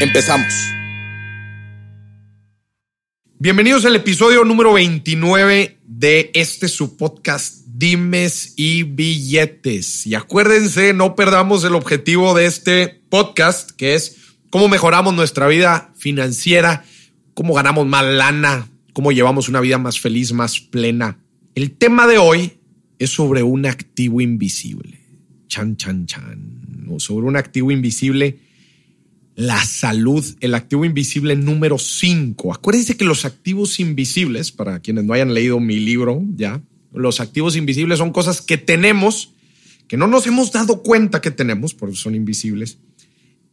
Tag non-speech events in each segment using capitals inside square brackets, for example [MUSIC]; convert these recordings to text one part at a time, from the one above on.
Empezamos. Bienvenidos al episodio número 29 de este su podcast Dimes y Billetes. Y acuérdense, no perdamos el objetivo de este podcast, que es cómo mejoramos nuestra vida financiera, cómo ganamos más lana, cómo llevamos una vida más feliz, más plena. El tema de hoy es sobre un activo invisible. Chan, chan, chan. O sobre un activo invisible la salud, el activo invisible número 5. Acuérdense que los activos invisibles, para quienes no hayan leído mi libro ya, los activos invisibles son cosas que tenemos, que no nos hemos dado cuenta que tenemos, por eso son invisibles,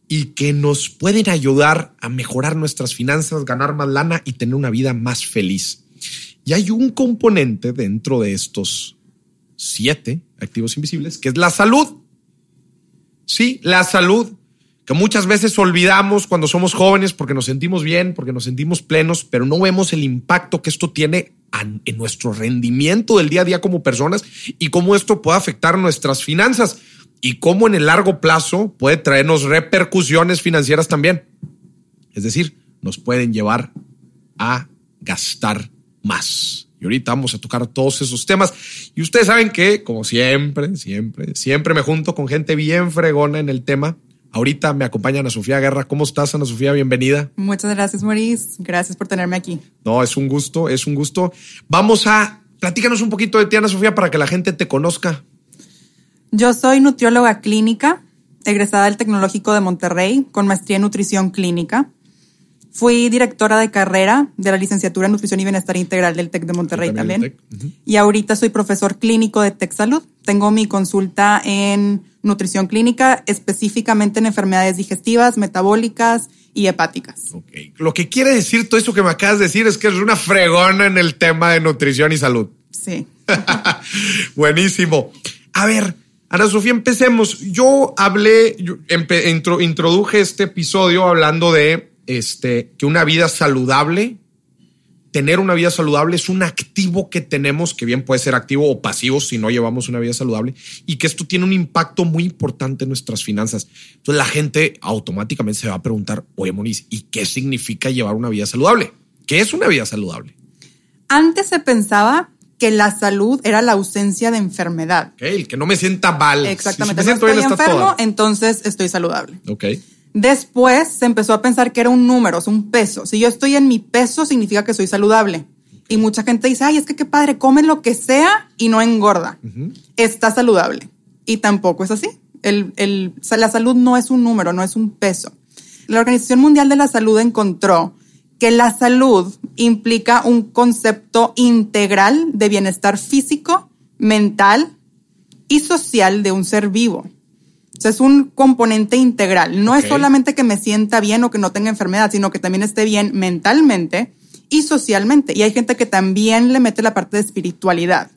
y que nos pueden ayudar a mejorar nuestras finanzas, ganar más lana y tener una vida más feliz. Y hay un componente dentro de estos siete activos invisibles, que es la salud. Sí, la salud que muchas veces olvidamos cuando somos jóvenes porque nos sentimos bien, porque nos sentimos plenos, pero no vemos el impacto que esto tiene en nuestro rendimiento del día a día como personas y cómo esto puede afectar nuestras finanzas y cómo en el largo plazo puede traernos repercusiones financieras también. Es decir, nos pueden llevar a gastar más. Y ahorita vamos a tocar todos esos temas. Y ustedes saben que, como siempre, siempre, siempre me junto con gente bien fregona en el tema. Ahorita me acompaña Ana Sofía Guerra. ¿Cómo estás, Ana Sofía? Bienvenida. Muchas gracias, Maurice. Gracias por tenerme aquí. No, es un gusto, es un gusto. Vamos a platícanos un poquito de ti, Ana Sofía, para que la gente te conozca. Yo soy nutrióloga clínica, egresada del Tecnológico de Monterrey, con maestría en nutrición clínica. Fui directora de carrera de la licenciatura en Nutrición y Bienestar Integral del TEC de Monterrey también. Y ahorita soy profesor clínico de TEC Salud. Tengo mi consulta en nutrición clínica, específicamente en enfermedades digestivas, metabólicas y hepáticas. Okay. Lo que quiere decir todo eso que me acabas de decir es que es una fregona en el tema de nutrición y salud. Sí. [LAUGHS] Buenísimo. A ver, Ana Sofía, empecemos. Yo hablé, introduje este episodio hablando de este, que una vida saludable, tener una vida saludable es un activo que tenemos, que bien puede ser activo o pasivo si no llevamos una vida saludable, y que esto tiene un impacto muy importante en nuestras finanzas. Entonces la gente automáticamente se va a preguntar, oye Moniz, ¿y qué significa llevar una vida saludable? ¿Qué es una vida saludable? Antes se pensaba que la salud era la ausencia de enfermedad. el que no me sienta mal. Exactamente. Si me estoy enfermo, entonces estoy saludable. Ok. Después se empezó a pensar que era un número, es un peso. Si yo estoy en mi peso, significa que soy saludable. Y mucha gente dice, ay, es que qué padre, come lo que sea y no engorda. Está saludable. Y tampoco es así. la salud no es un número, no es un peso. La Organización Mundial de la Salud encontró que la salud implica un concepto integral de bienestar físico, mental y social de un ser vivo es un componente integral. No es solamente que me sienta bien o que no tenga enfermedad, sino que también esté bien mentalmente y socialmente. Y hay gente que también le mete la parte de espiritualidad,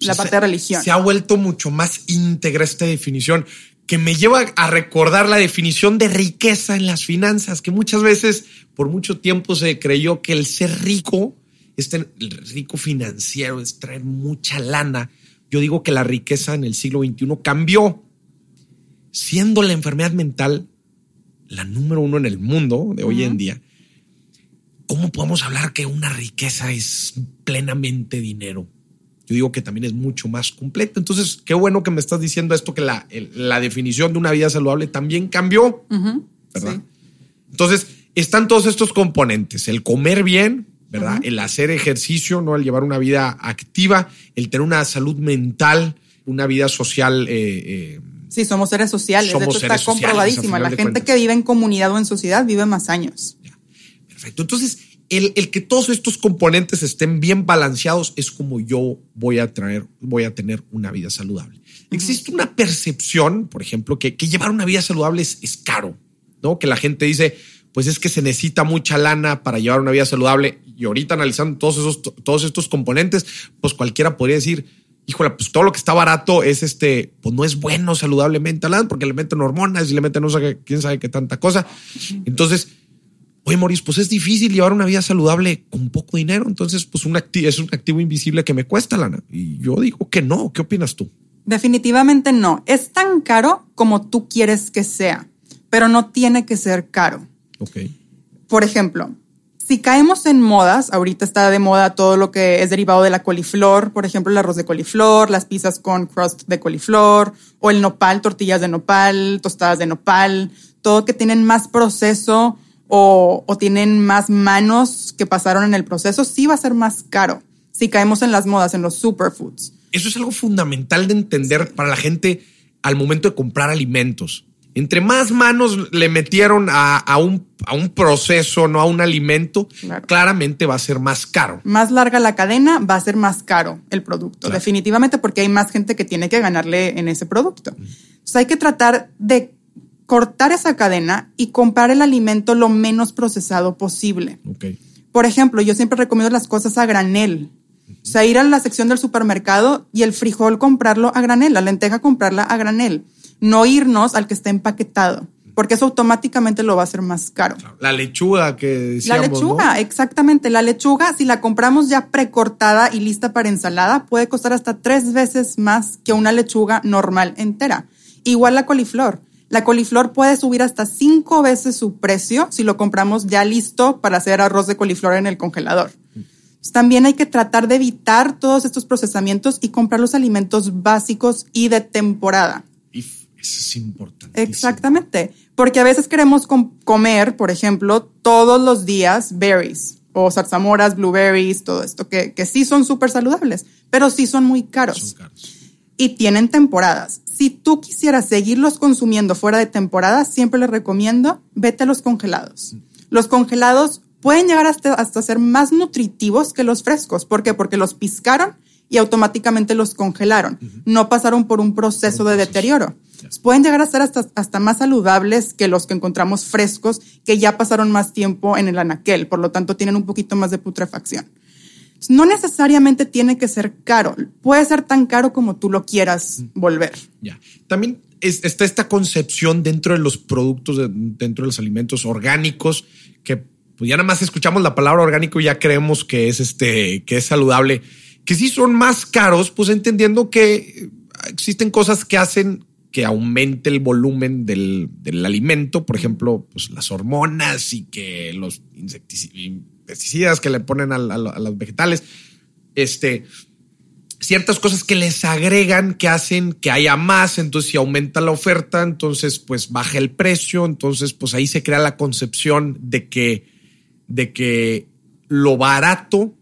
la parte de religión. Se ha vuelto mucho más íntegra esta definición que me lleva a recordar la definición de riqueza en las finanzas, que muchas veces por mucho tiempo se creyó que el ser rico, este, el rico financiero, es traer mucha lana. Yo digo que la riqueza en el siglo XXI cambió siendo la enfermedad mental la número uno en el mundo de hoy en día, ¿cómo podemos hablar que una riqueza es plenamente dinero? Yo digo que también es mucho más completo. Entonces, qué bueno que me estás diciendo esto, que la, la definición de una vida saludable también cambió, ¿verdad? Entonces, están todos estos componentes, el comer bien, ¿verdad? El hacer ejercicio, ¿no? El llevar una vida activa, el tener una salud mental, una vida social eh, eh, Sí, somos seres sociales. de hecho, está comprobadísima. La gente que vive en comunidad o en sociedad vive más años. Perfecto. Entonces, el, que todos estos componentes estén bien balanceados es como yo voy a traer, voy a tener una vida saludable. Existe una percepción, por ejemplo, que, llevar una vida saludable es, caro. ¿no? Que la gente dice, pues es que se necesita mucha lana para llevar una vida saludable. Y ahorita analizando todos esos, todos estos componentes, pues cualquiera podría decir, híjole, pues todo lo que está barato es este, pues no es bueno saludablemente hablando, porque le meten hormonas y le meten no sé quién sabe qué tanta cosa. Entonces, oye, Maurice, pues es difícil llevar una vida saludable con poco dinero. Entonces, pues un es un activo invisible que me cuesta lana. Y yo digo que no. ¿Qué opinas tú? Definitivamente no. Es tan caro como tú quieres que sea, pero no tiene que ser caro. Ok. Por ejemplo, si caemos en modas, ahorita está de moda todo lo que es derivado de la coliflor, por ejemplo, el arroz de coliflor, las pizzas con crust de coliflor, o el nopal, tortillas de nopal, tostadas de nopal, todo que tienen más proceso o, tienen más manos que pasaron en el proceso, sí va a ser más caro si caemos en las modas, en los superfoods. Eso es algo fundamental de entender para la gente al momento de comprar alimentos entre más manos le metieron a, un, a un, proceso, no a un alimento, claramente va a ser más caro. Más larga la cadena, va a ser más caro el producto, definitivamente porque hay más gente que tiene que ganarle en ese producto. Entonces hay que tratar de cortar esa cadena y comprar el alimento lo menos procesado posible. Por ejemplo, yo siempre recomiendo las cosas a granel. O sea, ir a la sección del supermercado y el frijol comprarlo a granel, la lenteja comprarla a granel no irnos al que está empaquetado, porque eso automáticamente lo va a hacer más caro. La lechuga que decíamos, La lechuga, exactamente. La lechuga, si la compramos ya precortada y lista para ensalada, puede costar hasta tres veces más que una lechuga normal entera. Igual la coliflor. La coliflor puede subir hasta cinco veces su precio si lo compramos ya listo para hacer arroz de coliflor en el congelador. También hay que tratar de evitar todos estos procesamientos y comprar los alimentos básicos y de temporada. Eso es importante. Exactamente, porque a veces queremos comer, por ejemplo, todos los días berries o zarzamoras, blueberries, todo esto, que, que sí son súper saludables, pero sí son muy caros. Son caros. Y tienen temporadas. Si tú quisieras seguirlos consumiendo fuera de temporada, siempre les recomiendo, vete a los congelados. Los congelados pueden llegar hasta, hasta ser más nutritivos que los frescos. ¿Por qué? Porque los piscaron y automáticamente los congelaron. No pasaron por un proceso de deterioro. Pueden llegar a ser hasta, hasta más saludables que los que encontramos frescos, que ya pasaron más tiempo en el anaquel, por lo tanto tienen un poquito más de putrefacción. No necesariamente tiene que ser caro, puede ser tan caro como tú lo quieras volver. Ya. También está esta concepción dentro de los productos, dentro de los alimentos orgánicos, que pues ya nada más escuchamos la palabra orgánico y ya creemos que es este, que es saludable, que sí son más caros, pues entendiendo que existen cosas que hacen que aumente el volumen del, alimento, por ejemplo, pues las hormonas y que los pesticidas que le ponen a, los vegetales, este, ciertas cosas que les agregan que hacen que haya más, entonces si aumenta la oferta, entonces pues baja el precio, entonces pues ahí se crea la concepción de que, de que lo barato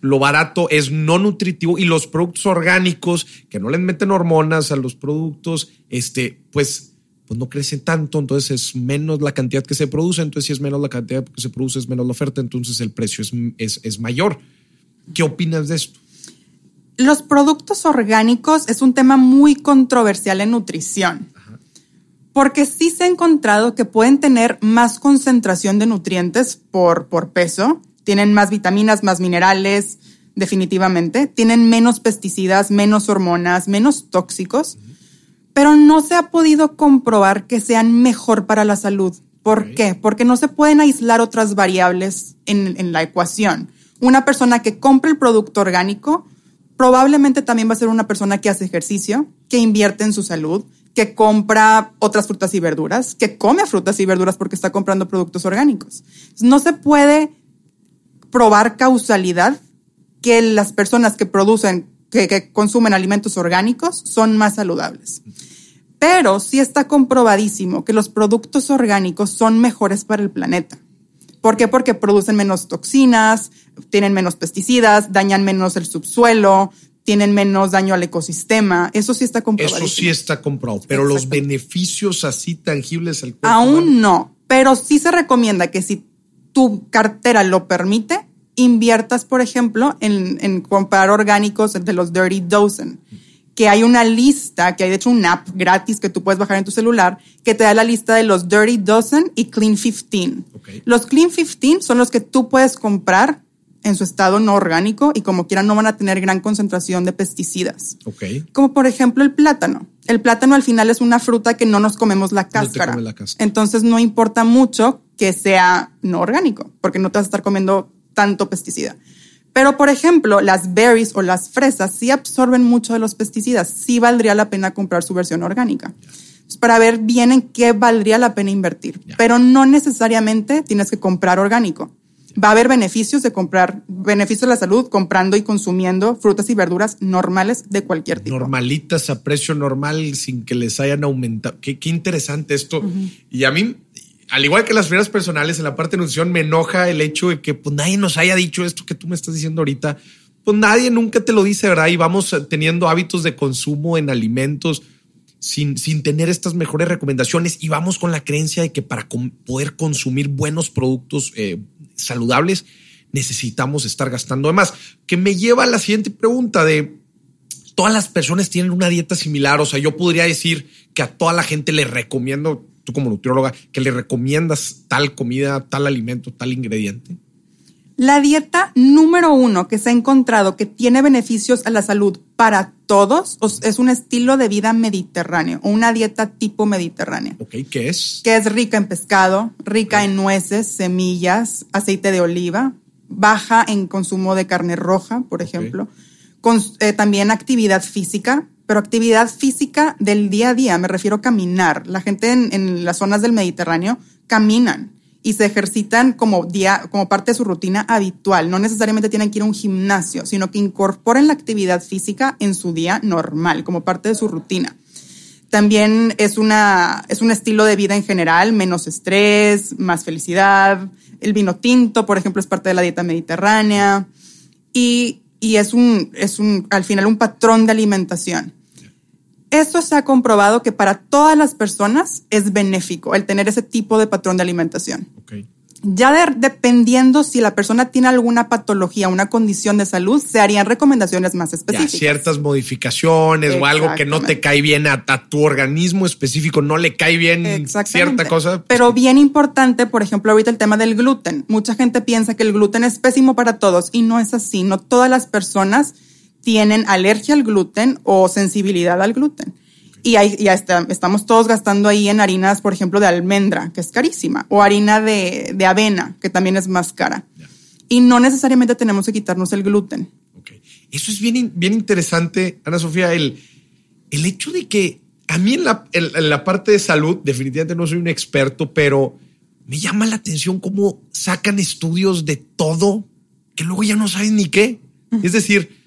lo barato es no nutritivo y los productos orgánicos que no les meten hormonas a los productos, este, pues, pues no crecen tanto, entonces es menos la cantidad que se produce, entonces si es menos la cantidad que se produce es menos la oferta, entonces el precio es, es, mayor. ¿Qué opinas de esto? Los productos orgánicos es un tema muy controversial en nutrición. Porque sí se ha encontrado que pueden tener más concentración de nutrientes por, por peso, tienen más vitaminas, más minerales, definitivamente. Tienen menos pesticidas, menos hormonas, menos tóxicos. Pero no se ha podido comprobar que sean mejor para la salud. ¿Por qué? Porque no se pueden aislar otras variables en, en la ecuación. Una persona que compra el producto orgánico probablemente también va a ser una persona que hace ejercicio, que invierte en su salud, que compra otras frutas y verduras, que come frutas y verduras porque está comprando productos orgánicos. No se puede probar causalidad que las personas que producen, que, consumen alimentos orgánicos son más saludables. Pero sí está comprobadísimo que los productos orgánicos son mejores para el planeta. ¿Por qué? Porque producen menos toxinas, tienen menos pesticidas, dañan menos el subsuelo, tienen menos daño al ecosistema. Eso sí está comprobado. Eso sí está comprobado, pero los beneficios así tangibles al cuerpo. Aún no, pero sí se recomienda que si tu cartera lo permite, inviertas, por ejemplo, en, comprar orgánicos de los Dirty Dozen, que hay una lista, que hay de hecho una app gratis que tú puedes bajar en tu celular, que te da la lista de los Dirty Dozen y Clean 15. Los Clean 15 son los que tú puedes comprar en su estado no orgánico y como quieran no van a tener gran concentración de pesticidas. Como por ejemplo el plátano. El plátano al final es una fruta que no nos comemos la cáscara. la cáscara. Entonces no importa mucho que sea no orgánico, porque no te vas a estar comiendo tanto pesticida. Pero, por ejemplo, las berries o las fresas sí absorben mucho de los pesticidas. Sí valdría la pena comprar su versión orgánica. para ver bien en qué valdría la pena invertir. Pero no necesariamente tienes que comprar orgánico. Va a haber beneficios de comprar, beneficios de la salud comprando y consumiendo frutas y verduras normales de cualquier tipo. Normalitas a precio normal sin que les hayan aumentado. Qué, interesante esto. Y a mí al igual que las fibras personales, en la parte de nutrición me enoja el hecho de que pues, nadie nos haya dicho esto que tú me estás diciendo ahorita. Pues nadie nunca te lo dice, ¿verdad? Y vamos teniendo hábitos de consumo en alimentos sin, sin tener estas mejores recomendaciones y vamos con la creencia de que para poder consumir buenos productos eh, saludables necesitamos estar gastando de más. Que me lleva a la siguiente pregunta de todas las personas tienen una dieta similar. O sea, yo podría decir que a toda la gente le recomiendo tú como nutrióloga, que le recomiendas tal comida, tal alimento, tal ingrediente? La dieta número uno que se ha encontrado que tiene beneficios a la salud para todos es un estilo de vida mediterráneo o una dieta tipo mediterránea. Ok, ¿qué es? Que es rica en pescado, rica en nueces, semillas, aceite de oliva, baja en consumo de carne roja, por ejemplo. Con, eh, también actividad física, pero actividad física del día a día, me refiero a caminar. La gente en, las zonas del Mediterráneo caminan y se ejercitan como, día, como parte de su rutina habitual. No necesariamente tienen que ir a un gimnasio, sino que incorporen la actividad física en su día normal, como parte de su rutina. También es, una, es un estilo de vida en general, menos estrés, más felicidad. El vino tinto, por ejemplo, es parte de la dieta mediterránea. Y, y es, un, es un, al final un patrón de alimentación. Esto se ha comprobado que para todas las personas es benéfico el tener ese tipo de patrón de alimentación. Ya dependiendo si la persona tiene alguna patología, una condición de salud, se harían recomendaciones más específicas. ciertas modificaciones o algo que no te cae bien a, tu organismo específico, no le cae bien cierta cosa. Pero bien importante, por ejemplo, ahorita el tema del gluten. Mucha gente piensa que el gluten es pésimo para todos y no es así. No todas las personas tienen alergia al gluten o sensibilidad al gluten. Y ahí ya estamos todos gastando ahí en harinas, por ejemplo, de almendra, que es carísima, o harina de, avena, que también es más cara. Y no necesariamente tenemos que quitarnos el gluten. Eso es bien, bien interesante, Ana Sofía, el, el hecho de que a mí en la, en la parte de salud, definitivamente no soy un experto, pero me llama la atención cómo sacan estudios de todo que luego ya no saben ni qué. Es decir,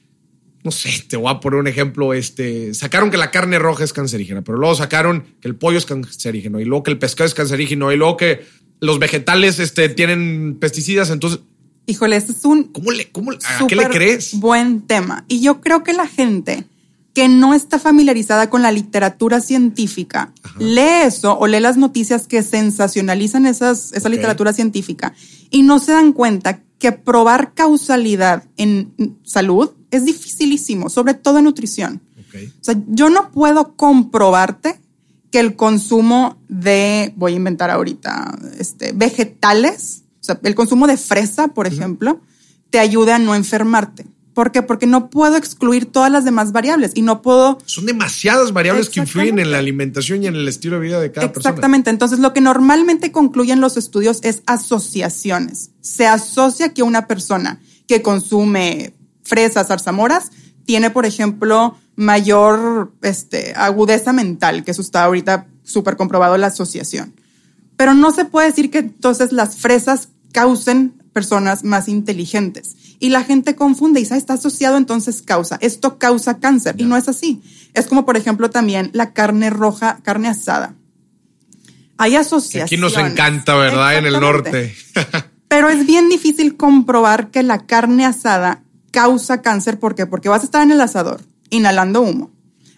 no sé, te voy a poner un ejemplo, este, sacaron que la carne roja es cancerígena, pero luego sacaron que el pollo es cancerígeno y luego que el pescado es cancerígeno y luego que los vegetales este, tienen pesticidas, entonces... Híjole, este es un... ¿Cómo le, cómo, ¿A qué le crees? Buen tema. Y yo creo que la gente que no está familiarizada con la literatura científica, lee eso o lee las noticias que sensacionalizan esas, esa literatura científica y no se dan cuenta que probar causalidad en salud es dificilísimo, sobre todo en nutrición. O sea, yo no puedo comprobarte que el consumo de, voy a inventar ahorita, este, vegetales, o sea, el consumo de fresa, por ejemplo, te ayude a no enfermarte. ¿Por qué? Porque no puedo excluir todas las demás variables y no puedo... Son demasiadas variables que influyen en la alimentación y en el estilo de vida de cada persona. Exactamente. Entonces, lo que normalmente concluyen los estudios es asociaciones. Se asocia que una persona que consume fresas, zarzamoras, tiene, por ejemplo, mayor este, agudeza mental, que eso está ahorita súper comprobado la asociación. Pero no se puede decir que entonces las fresas causen personas más inteligentes. Y la gente confunde y dice, ah, está asociado, entonces causa. Esto causa cáncer. Y no es así. Es como, por ejemplo, también la carne roja, carne asada. Hay asociaciones. Aquí nos encanta, ¿verdad? En el norte. [LAUGHS] [LAUGHS] Pero es bien difícil comprobar que la carne asada causa cáncer. ¿Por qué? Porque vas a estar en el asador inhalando humo.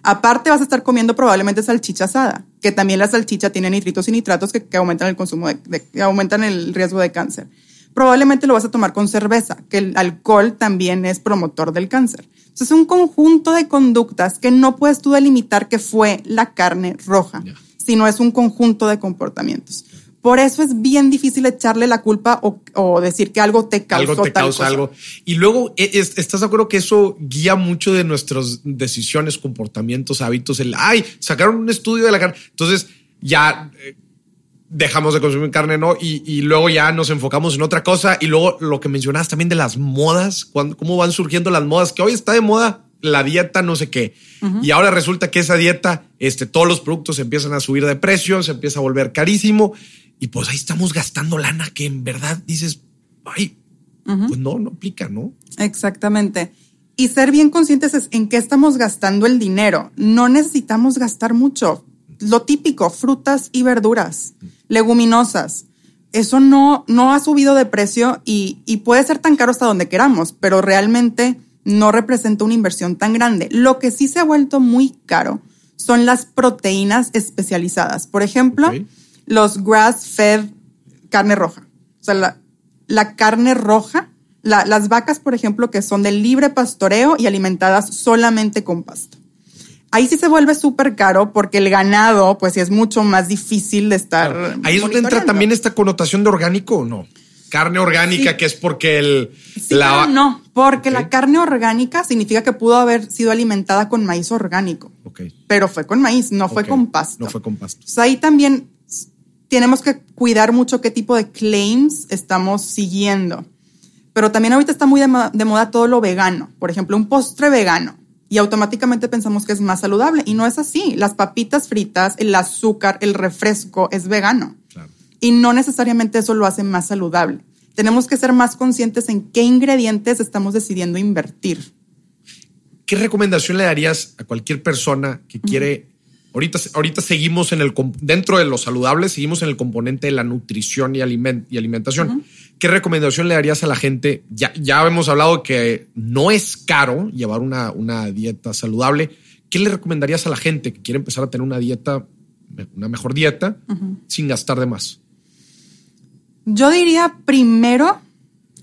Aparte vas a estar comiendo probablemente salchicha asada, que también la salchicha tiene nitritos y nitratos que, aumentan el consumo, de, que aumentan el riesgo de cáncer. Probablemente lo vas a tomar con cerveza, que el alcohol también es promotor del cáncer. Entonces, es un conjunto de conductas que no puedes tú delimitar que fue la carne roja, sino es un conjunto de comportamientos. Por eso es bien difícil echarle la culpa o, decir que algo te causó algo te causa algo. Y luego, e, ¿estás de acuerdo que eso guía mucho de nuestras decisiones, comportamientos, hábitos? El, ay, sacaron un estudio de la carne. Entonces, ya eh, dejamos de consumir carne, ¿no? Y, luego ya nos enfocamos en otra cosa. Y luego lo que mencionabas también de las modas, cuando, cómo van surgiendo las modas, que hoy está de moda la dieta no sé qué. Y ahora resulta que esa dieta, este, todos los productos empiezan a subir de precio, se empieza a volver carísimo. Y pues ahí estamos gastando lana que en verdad dices, ay, pues no, no aplica, ¿no? Exactamente. Y ser bien conscientes es en qué estamos gastando el dinero. No necesitamos gastar mucho. Lo típico, frutas y verduras, leguminosas. Eso no, no ha subido de precio y, y puede ser tan caro hasta donde queramos, pero realmente no representa una inversión tan grande. Lo que sí se ha vuelto muy caro son las proteínas especializadas. Por ejemplo, los grass-fed carne roja. O sea, la, carne roja, las vacas, por ejemplo, que son de libre pastoreo y alimentadas solamente con pasto. Ahí sí se vuelve súper caro porque el ganado, pues sí es mucho más difícil de estar. Ahí es donde entra también esta connotación de orgánico o no. Carne orgánica, que es porque el. la... No, porque la carne orgánica significa que pudo haber sido alimentada con maíz orgánico. Pero fue con maíz, no fue con pasto. No fue con pasto. ahí también tenemos que cuidar mucho qué tipo de claims estamos siguiendo. Pero también ahorita está muy de moda, todo lo vegano. Por ejemplo, un postre vegano. Y automáticamente pensamos que es más saludable. Y no es así. Las papitas fritas, el azúcar, el refresco es vegano. Y no necesariamente eso lo hace más saludable. Tenemos que ser más conscientes en qué ingredientes estamos decidiendo invertir. ¿Qué recomendación le darías a cualquier persona que quiere Ahorita, ahorita seguimos en el, dentro de lo saludable, seguimos en el componente de la nutrición y, y alimentación. ¿Qué recomendación le darías a la gente? Ya, ya hemos hablado que no es caro llevar una, una dieta saludable. ¿Qué le recomendarías a la gente que quiere empezar a tener una dieta, una mejor dieta, sin gastar de más? Yo diría primero,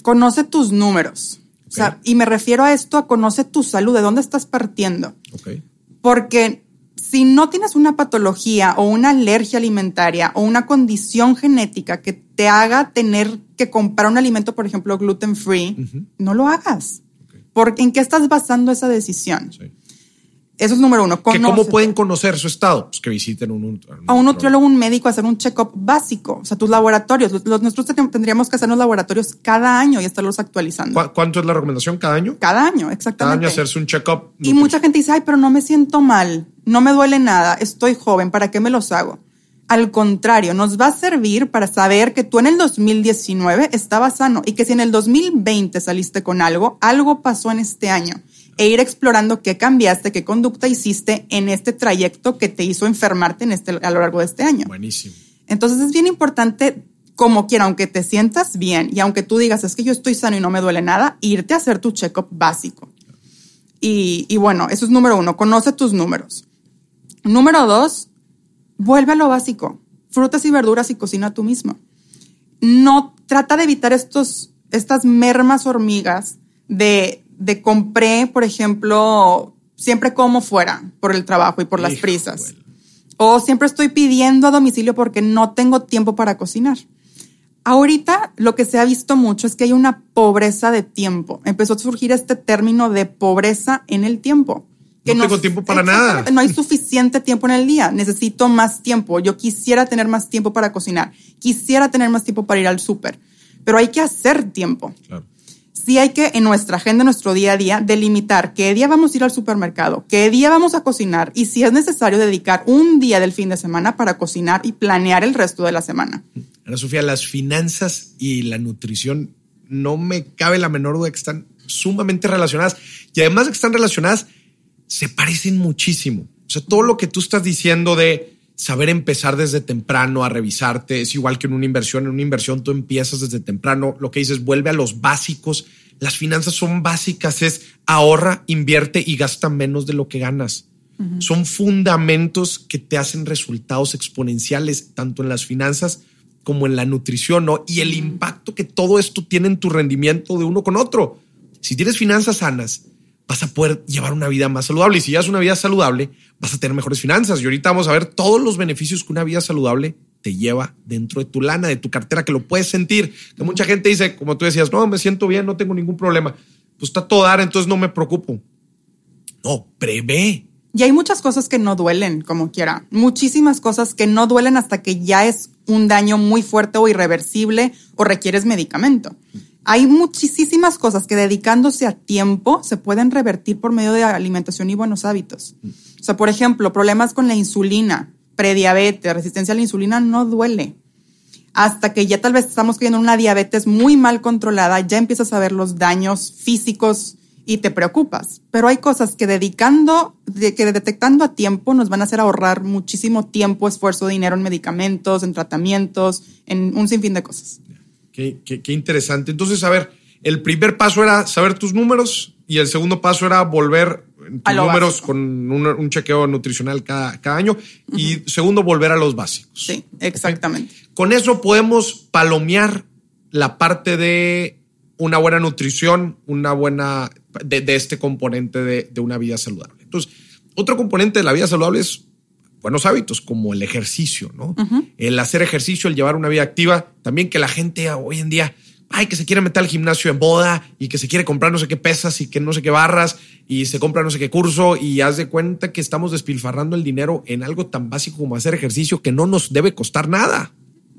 conoce tus números. O sea, y me refiero a esto, a conoce tu salud, de dónde estás partiendo. Okay. Porque si no tienes una patología o una alergia alimentaria o una condición genética que te haga tener que comprar un alimento, por ejemplo, gluten free, no lo hagas. Porque ¿En qué estás basando esa decisión? Eso es número uno. ¿Cómo pueden conocer su estado? Pues que visiten un, a un nutriólogo, un médico, hacer un check-up básico. O sea, tus laboratorios. Los, nosotros tendríamos que hacer los laboratorios cada año y estarlos actualizando. ¿Cuánto es la recomendación? ¿Cada año? Cada año, exactamente. Cada año hacerse un check-up. Y mucha gente dice, ay, pero no me siento mal, no me duele nada, estoy joven, ¿para qué me los hago? Al contrario, nos va a servir para saber que tú en el 2019 estabas sano y que si en el 2020 saliste con algo, algo pasó en este año e ir explorando qué cambiaste, qué conducta hiciste en este trayecto que te hizo enfermarte en este, a lo largo de este año. Buenísimo. Entonces es bien importante, como quiera, aunque te sientas bien y aunque tú digas, es que yo estoy sano y no me duele nada, irte a hacer tu check-up básico. Y, y bueno, eso es número uno, conoce tus números. Número dos, vuelve a lo básico, frutas y verduras y cocina tú mismo. No trata de evitar estos, estas mermas hormigas de de compré, por ejemplo, siempre como fuera por el trabajo y por las prisas. O siempre estoy pidiendo a domicilio porque no tengo tiempo para cocinar. Ahorita lo que se ha visto mucho es que hay una pobreza de tiempo. Empezó a surgir este término de pobreza en el tiempo. Que no, tengo tiempo para nada. No hay suficiente tiempo en el día. Necesito más tiempo. Yo quisiera tener más tiempo para cocinar. Quisiera tener más tiempo para ir al súper. Pero hay que hacer tiempo. Claro sí hay que en nuestra agenda, en nuestro día a día, delimitar qué día vamos a ir al supermercado, qué día vamos a cocinar y si es necesario dedicar un día del fin de semana para cocinar y planear el resto de la semana. Ana Sofía, las finanzas y la nutrición no me cabe la menor duda que están sumamente relacionadas y además de que están relacionadas, se parecen muchísimo. O sea, todo lo que tú estás diciendo de saber empezar desde temprano a revisarte. Es igual que en una inversión. En una inversión tú empiezas desde temprano. Lo que dices, vuelve a los básicos. Las finanzas son básicas. Es ahorra, invierte y gasta menos de lo que ganas. Son fundamentos que te hacen resultados exponenciales, tanto en las finanzas como en la nutrición, ¿no? Y el impacto que todo esto tiene en tu rendimiento de uno con otro. Si tienes finanzas sanas, vas a poder llevar una vida más saludable. Y si llevas una vida saludable, vas a tener mejores finanzas. Y ahorita vamos a ver todos los beneficios que una vida saludable te lleva dentro de tu lana, de tu cartera, que lo puedes sentir. Que mucha gente dice, como tú decías, no, me siento bien, no tengo ningún problema. Pues está todo dar, entonces no me preocupo. No, prevé. Y hay muchas cosas que no duelen, como quiera. Muchísimas cosas que no duelen hasta que ya es un daño muy fuerte o irreversible o requieres medicamento. Hay muchísimas cosas que dedicándose a tiempo se pueden revertir por medio de alimentación y buenos hábitos. O sea, por ejemplo, problemas con la insulina, prediabetes, resistencia a la insulina no duele. Hasta que ya tal vez estamos cayendo en una diabetes muy mal controlada, ya empiezas a ver los daños físicos y te preocupas. Pero hay cosas que dedicando, que detectando a tiempo nos van a hacer ahorrar muchísimo tiempo, esfuerzo, dinero en medicamentos, en tratamientos, en un sinfín de cosas. Qué, interesante. Entonces, a ver, el primer paso era saber tus números y el segundo paso era volver tus números con un, chequeo nutricional cada, año y segundo, volver a los básicos. Sí, exactamente. Con eso podemos palomear la parte de una buena nutrición, una buena de, este componente de, una vida saludable. Entonces, otro componente de la vida saludable es buenos hábitos como el ejercicio, ¿no? El hacer ejercicio, el llevar una vida activa, también que la gente hoy en día, ay, que se quiere meter al gimnasio en boda y que se quiere comprar no sé qué pesas y que no sé qué barras y se compra no sé qué curso y haz de cuenta que estamos despilfarrando el dinero en algo tan básico como hacer ejercicio que no nos debe costar nada.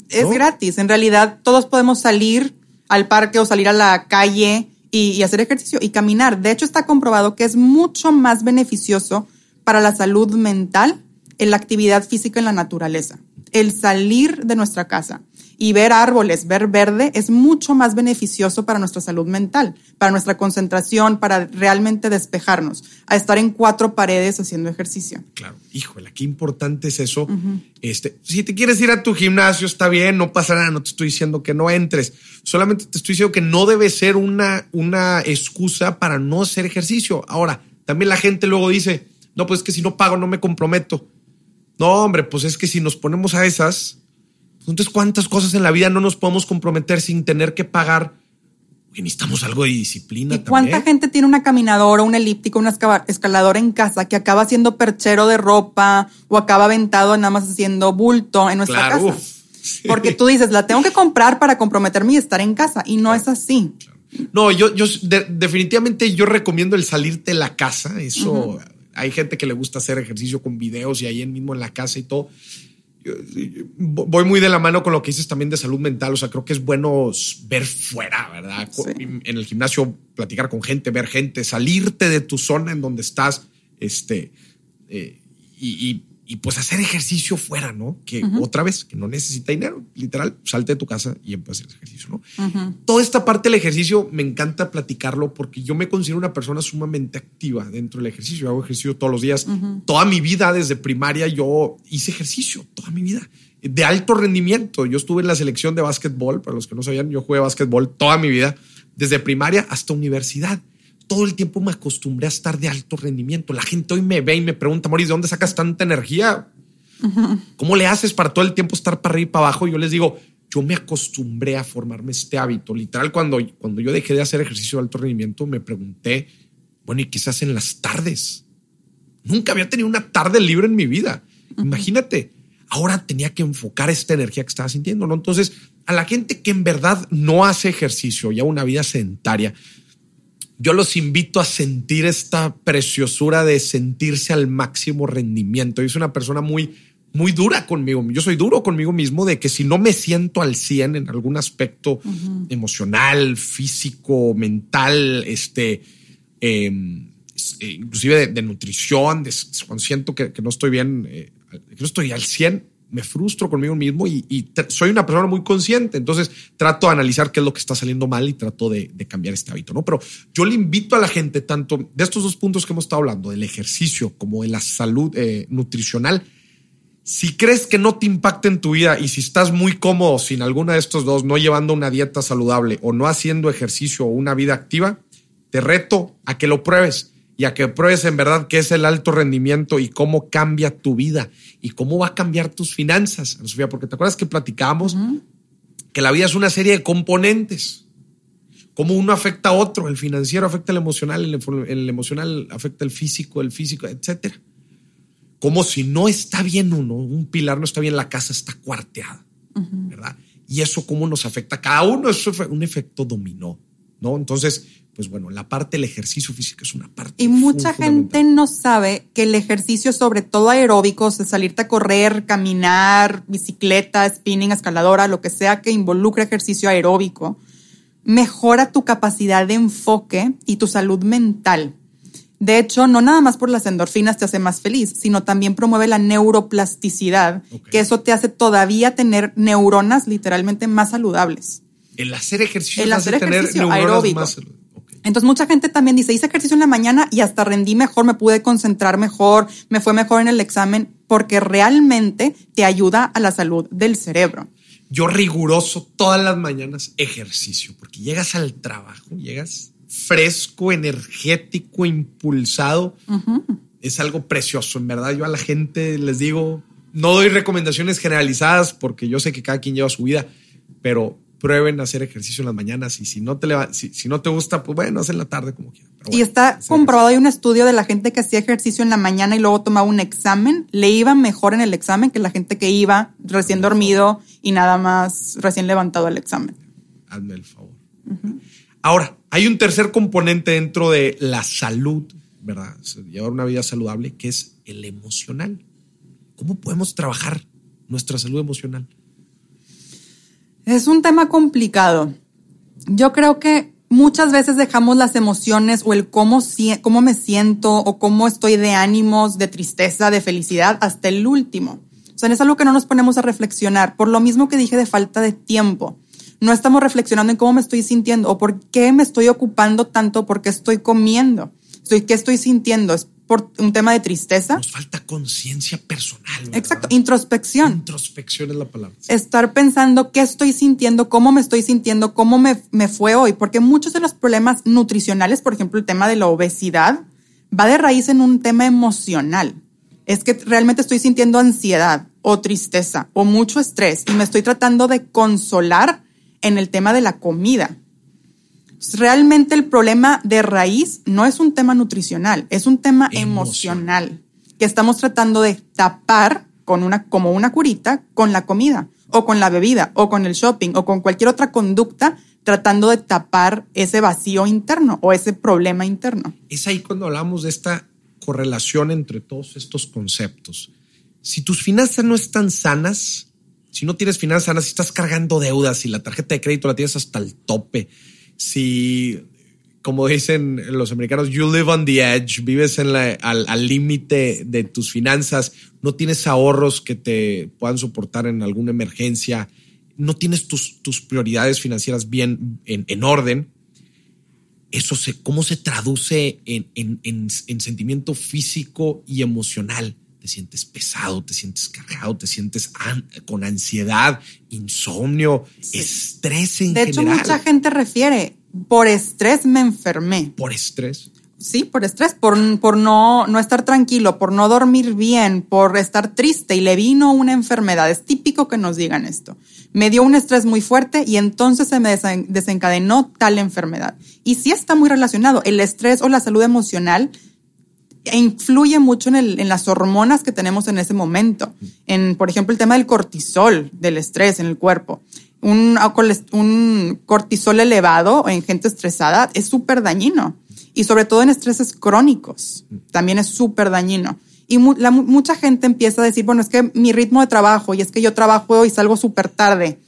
Es gratis, en realidad todos podemos salir al parque o salir a la calle y, y hacer ejercicio y caminar. De hecho, está comprobado que es mucho más beneficioso para la salud mental en la actividad física en la naturaleza. El salir de nuestra casa y ver árboles, ver verde, es mucho más beneficioso para nuestra salud mental, para nuestra concentración, para realmente despejarnos, a estar en cuatro paredes haciendo ejercicio. Claro, híjole, qué importante es eso. este, si te quieres ir a tu gimnasio, está bien, no pasa nada, no te estoy diciendo que no entres, solamente te estoy diciendo que no debe ser una, una excusa para no hacer ejercicio. Ahora, también la gente luego dice, no, pues es que si no pago no me comprometo. No, hombre, pues es que si nos ponemos a esas, entonces cuántas cosas en la vida no nos podemos comprometer sin tener que pagar. Y necesitamos algo de disciplina. ¿Y cuánta gente tiene una caminadora, un elíptico, una escaladora en casa que acaba siendo perchero de ropa o acaba aventado nada más haciendo bulto en nuestra casa? Porque tú dices, la tengo que comprar para comprometerme y estar en casa. Y no es así. No, yo, yo definitivamente yo recomiendo el salirte de la casa. Eso hay gente que le gusta hacer ejercicio con videos y ahí mismo en la casa y todo. Voy muy de la mano con lo que dices también de salud mental. O sea, creo que es bueno ver fuera, ¿verdad? En el gimnasio, platicar con gente, ver gente, salirte de tu zona en donde estás, este, eh, y y pues hacer ejercicio fuera, ¿no? Que otra vez, que no necesita dinero, literal, salte de tu casa y empieza a hacer ejercicio, ¿no? Toda esta parte del ejercicio me encanta platicarlo porque yo me considero una persona sumamente activa dentro del ejercicio. Yo hago ejercicio todos los días. Toda mi vida, desde primaria, yo hice ejercicio, toda mi vida, de alto rendimiento. Yo estuve en la selección de básquetbol, para los que no sabían, yo jugué básquetbol toda mi vida, desde primaria hasta universidad todo el tiempo me acostumbré a estar de alto rendimiento. La gente hoy me ve y me pregunta, Moris, ¿de dónde sacas tanta energía? ¿Cómo le haces para todo el tiempo estar para arriba y para abajo? yo les digo, yo me acostumbré a formarme este hábito. Literal, cuando, cuando yo dejé de hacer ejercicio de alto rendimiento, me pregunté, bueno, ¿y qué se hace en las tardes? Nunca había tenido una tarde libre en mi vida. Imagínate, ahora tenía que enfocar esta energía que estaba sintiendo, ¿no? Entonces, a la gente que en verdad no hace ejercicio, ya una vida sedentaria, yo los invito a sentir esta preciosura de sentirse al máximo rendimiento. Yo soy una persona muy, muy dura conmigo. Yo soy duro conmigo mismo de que si no me siento al 100 en algún aspecto emocional, físico, mental, este, em, eh, inclusive de, nutrición, de, cuando siento que, no estoy bien, eh, que no estoy al 100, me frustro conmigo mismo y, soy una persona muy consciente. Entonces trato de analizar qué es lo que está saliendo mal y trato de, cambiar este hábito, ¿no? Pero yo le invito a la gente, tanto de estos dos puntos que hemos estado hablando, del ejercicio como de la salud eh, nutricional, si crees que no te impacta en tu vida y si estás muy cómodo sin alguna de estos dos, no llevando una dieta saludable o no haciendo ejercicio o una vida activa, te reto a que lo pruebes y a que pruebes en verdad qué es el alto rendimiento y cómo cambia tu vida y cómo va a cambiar tus finanzas, Sofía, porque te acuerdas que platicábamos que la vida es una serie de componentes. Como uno afecta a otro, el financiero afecta al emocional, el, el emocional afecta al físico, el físico, etcétera. Como si no está bien uno, un pilar no está bien, la casa está cuarteada, ¿verdad? Y eso cómo nos afecta a cada uno, eso es un efecto dominó, ¿no? Entonces, pues bueno, la parte del ejercicio físico es una parte. Y mucha gente no sabe que el ejercicio, sobre todo aeróbico, de salirte a correr, caminar, bicicleta, spinning, escaladora, lo que sea que involucre ejercicio aeróbico, mejora tu capacidad de enfoque y tu salud mental. De hecho, no nada más por las endorfinas te hace más feliz, sino también promueve la neuroplasticidad, que eso te hace todavía tener neuronas literalmente más saludables. El hacer ejercicio, el hacer ejercicio tener aeróbico. Más entonces mucha gente también dice, hice ejercicio en la mañana y hasta rendí mejor, me pude concentrar mejor, me fue mejor en el examen, porque realmente te ayuda a la salud del cerebro. Yo riguroso todas las mañanas ejercicio, porque llegas al trabajo, llegas fresco, energético, impulsado. Es algo precioso, en verdad. Yo a la gente les digo, no doy recomendaciones generalizadas porque yo sé que cada quien lleva su vida, pero prueben hacer ejercicio en las mañanas y si no te, si, no te gusta, pues bueno, haz en la tarde como quieras. y está comprobado, hay un estudio de la gente que hacía ejercicio en la mañana y luego tomaba un examen, le iba mejor en el examen que la gente que iba recién dormido y nada más recién levantado al examen. Hazme el favor. Ahora, hay un tercer componente dentro de la salud, ¿verdad? Llevar una vida saludable, que es el emocional. ¿Cómo podemos trabajar nuestra salud emocional? Es un tema complicado. Yo creo que muchas veces dejamos las emociones o el cómo, cómo me siento o cómo estoy de ánimos, de tristeza, de felicidad hasta el último. O sea, es algo que no nos ponemos a reflexionar. Por lo mismo que dije de falta de tiempo. No estamos reflexionando en cómo me estoy sintiendo o por qué me estoy ocupando tanto, por qué estoy comiendo. ¿Qué estoy sintiendo? ¿Es por un tema de tristeza. Nos falta conciencia personal. Exacto, introspección. Introspección es la palabra. Estar pensando qué estoy sintiendo, cómo me estoy sintiendo, cómo me, me fue hoy, porque muchos de los problemas nutricionales, por ejemplo, el tema de la obesidad, va de raíz en un tema emocional. Es que realmente estoy sintiendo ansiedad o tristeza o mucho estrés y me estoy tratando de consolar en el tema de la comida realmente el problema de raíz no es un tema nutricional, es un tema emocional que estamos tratando de tapar con una, como una curita con la comida o con la bebida o con el shopping o con cualquier otra conducta tratando de tapar ese vacío interno o ese problema interno. Es ahí cuando hablamos de esta correlación entre todos estos conceptos. Si tus finanzas no están sanas, si no tienes finanzas sanas, si estás cargando deudas, si la tarjeta de crédito la tienes hasta el tope, si, como dicen los americanos, you live on the edge, vives en al límite de tus finanzas, no tienes ahorros que te puedan soportar en alguna emergencia, no tienes tus, tus prioridades financieras bien en, orden, eso se, cómo se traduce en, en, sentimiento físico y emocional. Te sientes pesado, te sientes cargado, te sientes con ansiedad, insomnio, estrés en de general. De hecho, mucha gente refiere, por estrés me enfermé. ¿Por estrés? Sí, por estrés, por, por no, no estar tranquilo, por no dormir bien, por estar triste y le vino una enfermedad. Es típico que nos digan esto. Me dio un estrés muy fuerte y entonces se me desencadenó tal enfermedad. Y sí está muy relacionado. El estrés o la salud emocional influye mucho en, el, en, las hormonas que tenemos en ese momento. En, por ejemplo, el tema del cortisol, del estrés en el cuerpo. Un, un cortisol elevado en gente estresada es súper dañino. Y sobre todo en estreses crónicos, también es súper dañino. Y mucha gente empieza a decir, bueno, es que mi ritmo de trabajo y es que yo trabajo y salgo súper tarde.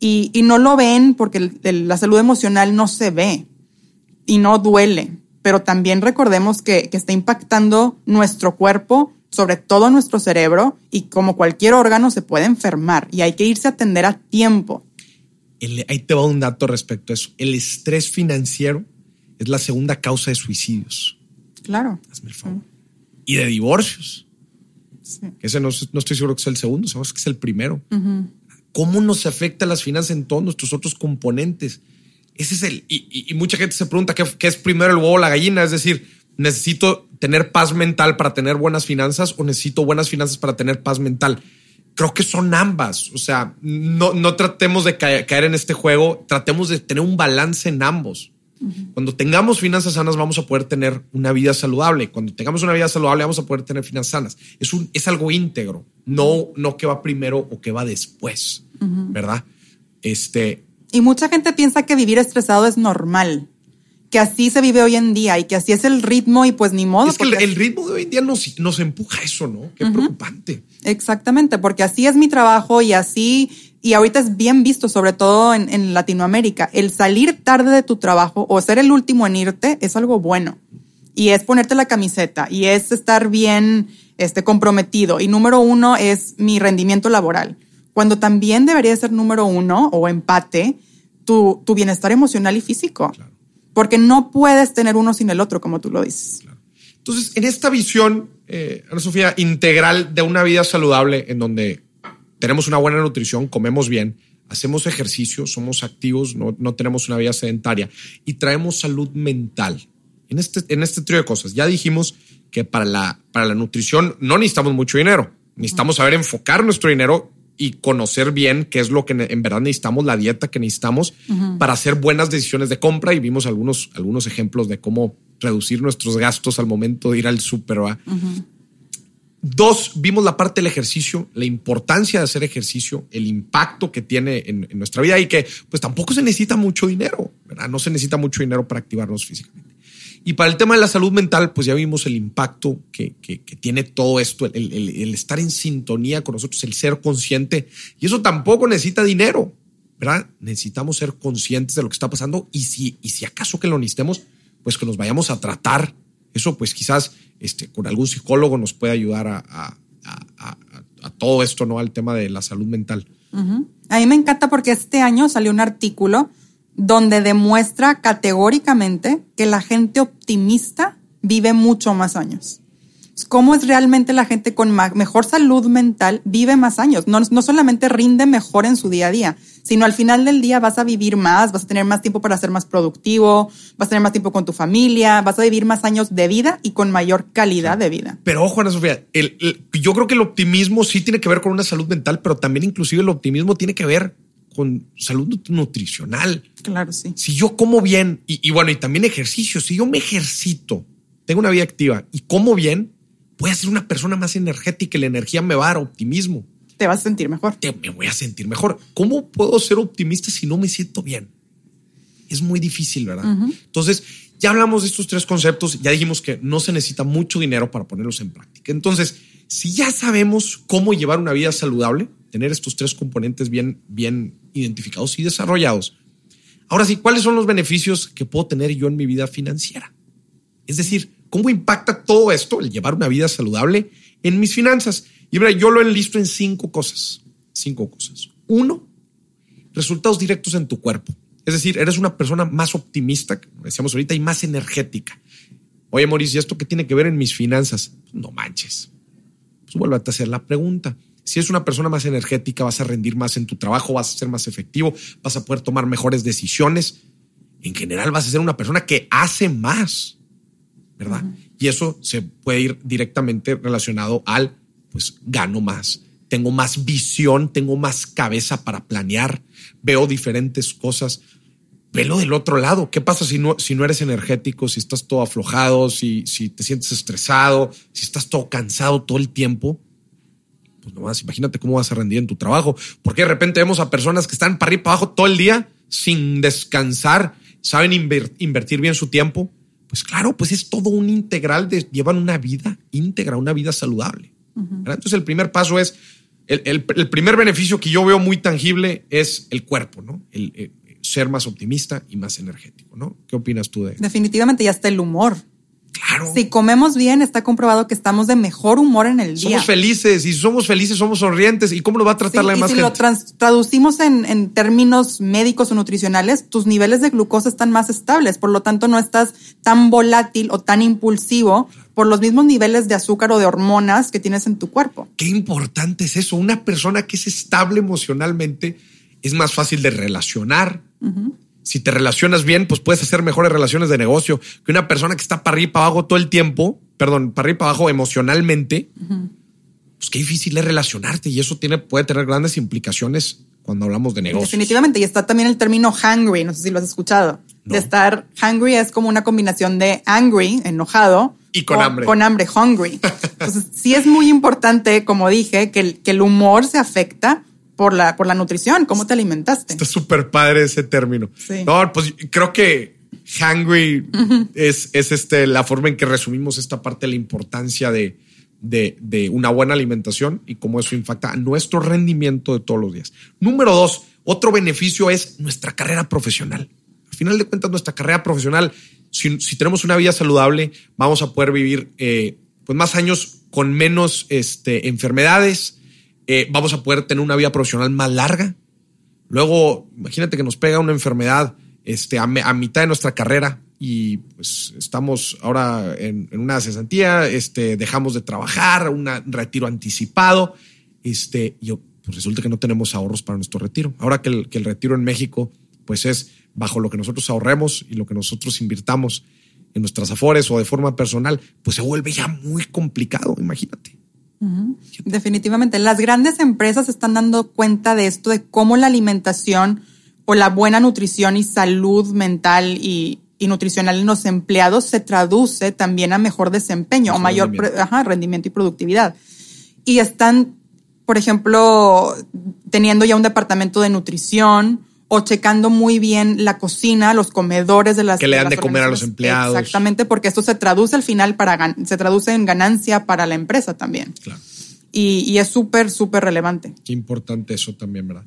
Y, y, no lo ven porque la salud emocional no se ve y no duele pero también recordemos que, está impactando nuestro cuerpo, sobre todo nuestro cerebro, y como cualquier órgano se puede enfermar y hay que irse a atender a tiempo. ahí te va un dato respecto a eso. El estrés financiero es la segunda causa de suicidios. Claro. Hazme el favor. Y de divorcios. Ese no, estoy seguro que sea el segundo, sabemos que es el primero. ¿Cómo nos afecta las finanzas en todos nuestros otros componentes? Ese es el. Y, mucha gente se pregunta ¿qué, es primero el huevo o la gallina. Es decir, necesito tener paz mental para tener buenas finanzas o necesito buenas finanzas para tener paz mental. creo que son ambas. O sea, no, no tratemos de caer en este juego, tratemos de tener un balance en ambos. Cuando tengamos finanzas sanas, vamos a poder tener una vida saludable. Cuando tengamos una vida saludable, vamos a poder tener finanzas sanas. Es, un, es algo íntegro, no, no que va primero o que va después, ¿verdad? Este. Y mucha gente piensa que vivir estresado es normal que así se vive hoy en día y que así es el ritmo y pues ni modo. Es que el, ritmo de hoy en día nos, nos empuja eso, ¿no? Qué preocupante. Exactamente, porque así es mi trabajo y así, y ahorita es bien visto, sobre todo en, en Latinoamérica, el salir tarde de tu trabajo o ser el último en irte es algo bueno. Y es ponerte la camiseta y es estar bien este, comprometido. Y número uno es mi rendimiento laboral. Cuando también debería ser número uno o empate tu, tu bienestar emocional y físico. Claro porque no puedes tener uno sin el otro, como tú lo dices. Entonces, en esta visión, eh, Ana Sofía, integral de una vida saludable, en donde tenemos una buena nutrición, comemos bien, hacemos ejercicio, somos activos, no, no tenemos una vida sedentaria y traemos salud mental. En este, en este trío de cosas, ya dijimos que para la, para la nutrición no necesitamos mucho dinero, necesitamos saber enfocar nuestro dinero y conocer bien qué es lo que en verdad necesitamos, la dieta que necesitamos para hacer buenas decisiones de compra. Y vimos algunos, algunos ejemplos de cómo reducir nuestros gastos al momento de ir al súper. Dos, vimos la parte del ejercicio, la importancia de hacer ejercicio, el impacto que tiene en, en, nuestra vida y que pues tampoco se necesita mucho dinero, ¿verdad? No se necesita mucho dinero para activarnos físicamente. Y para el tema de la salud mental, pues ya vimos el impacto que, tiene todo esto, el, estar en sintonía con nosotros, el ser consciente. Y eso tampoco necesita dinero, ¿verdad? Necesitamos ser conscientes de lo que está pasando y si, y si acaso que lo necesitemos, pues que nos vayamos a tratar. Eso pues quizás este, con algún psicólogo nos puede ayudar a, todo esto, ¿no? Al tema de la salud mental. A mí me encanta porque este año salió un artículo donde demuestra categóricamente que la gente optimista vive mucho más años. ¿Cómo es realmente la gente con mejor salud mental vive más años? No, no solamente rinde mejor en su día a día, sino al final del día vas a vivir más, vas a tener más tiempo para ser más productivo, vas a tener más tiempo con tu familia, vas a vivir más años de vida y con mayor calidad de vida. Pero ojo, Ana Sofía, yo creo que el optimismo sí tiene que ver con una salud mental, pero también inclusive el optimismo tiene que ver con salud nutricional. Claro, sí. Si yo como bien y, bueno, y también ejercicio, si yo me ejercito, tengo una vida activa y como bien, voy a ser una persona más energética y la energía me va a dar optimismo. Te vas a sentir mejor. Te, me voy a sentir mejor. ¿Cómo puedo ser optimista si no me siento bien? Es muy difícil, ¿verdad? Entonces, ya hablamos de estos tres conceptos, ya dijimos que no se necesita mucho dinero para ponerlos en práctica. Entonces, si ya sabemos cómo llevar una vida saludable, tener estos tres componentes bien, bien identificados y desarrollados. Ahora sí, ¿cuáles son los beneficios que puedo tener yo en mi vida financiera? Es decir, ¿cómo impacta todo esto, el llevar una vida saludable, en mis finanzas? Y mira, yo lo enlisto en cinco cosas. Cinco cosas. Uno, resultados directos en tu cuerpo. Es decir, eres una persona más optimista, como decíamos ahorita, y más energética. Oye, Mauricio, ¿y esto qué tiene que ver en mis finanzas? No manches. Pues vuelve a hacer la pregunta. Si es una persona más energética, vas a rendir más en tu trabajo, vas a ser más efectivo, vas a poder tomar mejores decisiones. En general, vas a ser una persona que hace más, ¿verdad? Y eso se puede ir directamente relacionado al, pues, gano más, tengo más visión, tengo más cabeza para planear, veo diferentes cosas. Velo del otro lado. ¿Qué pasa si no, si no eres energético, si estás todo aflojado, si, si te sientes estresado, si estás todo cansado todo el tiempo? Pues nomás imagínate cómo vas a rendir en tu trabajo. Porque de repente vemos a personas que están para arriba y para abajo todo el día sin descansar, saben invertir bien su tiempo. Pues claro, pues es todo un integral de llevan una vida íntegra, una vida saludable. Entonces el primer paso es, el, primer beneficio que yo veo muy tangible es el cuerpo, ¿no? El, el, ser más optimista y más energético, ¿no? ¿Qué opinas tú de Definitivamente ya está el humor. Si comemos bien, está comprobado que estamos de mejor humor en el día. Somos felices y si somos felices, somos sonrientes. ¿Y cómo lo va a tratar la demás y si lo traducimos en, términos médicos o nutricionales, tus niveles de glucosa están más estables. Por lo tanto, no estás tan volátil o tan impulsivo por los mismos niveles de azúcar o de hormonas que tienes en tu cuerpo. Qué importante es eso. Una persona que es estable emocionalmente es más fácil de relacionar si te relacionas bien, pues puedes hacer mejores relaciones de negocio que una persona que está para arriba y para abajo todo el tiempo, perdón, para arriba y para abajo emocionalmente, pues qué difícil es relacionarte y eso tiene, puede tener grandes implicaciones cuando hablamos de negocios. Definitivamente. Y está también el término hungry. No sé si lo has escuchado. No. De estar hungry es como una combinación de angry, enojado. Y con hambre. Con hambre, hungry. [LAUGHS] Entonces, sí es muy importante, como dije, que el, que el humor se afecta por la, por la nutrición, cómo te alimentaste. Está súper padre ese término. Sí. No, pues creo que hungry es, es este, la forma en que resumimos esta parte de la importancia de, de, de una buena alimentación y cómo eso impacta a nuestro rendimiento de todos los días. Número dos, otro beneficio es nuestra carrera profesional. Al final de cuentas, nuestra carrera profesional, si, si tenemos una vida saludable, vamos a poder vivir eh, pues más años con menos este, enfermedades, eh, vamos a poder tener una vida profesional más larga. Luego, imagínate que nos pega una enfermedad este, a, mitad de nuestra carrera y pues estamos ahora en, en una cesantía, este, dejamos de trabajar, un retiro anticipado, este, y pues resulta que no tenemos ahorros para nuestro retiro. Ahora que el, que el retiro en México, pues es bajo lo que nosotros ahorremos y lo que nosotros invirtamos en nuestras afores o de forma personal, pues se vuelve ya muy complicado, imagínate. Definitivamente. Las grandes empresas están dando cuenta de esto, de cómo la alimentación o la buena nutrición y salud mental y, y nutricional en los empleados se traduce también a mejor desempeño o mayor rendimiento. pre- ajá, rendimiento y productividad. Y están, por ejemplo, teniendo ya un departamento de nutrición o checando muy bien la cocina, los comedores de las Que le dan de comer a los empleados. Exactamente, porque esto se traduce al final para se traduce en ganancia para la empresa también. Claro. Y, y es súper, súper relevante. Qué importante eso también, ¿verdad?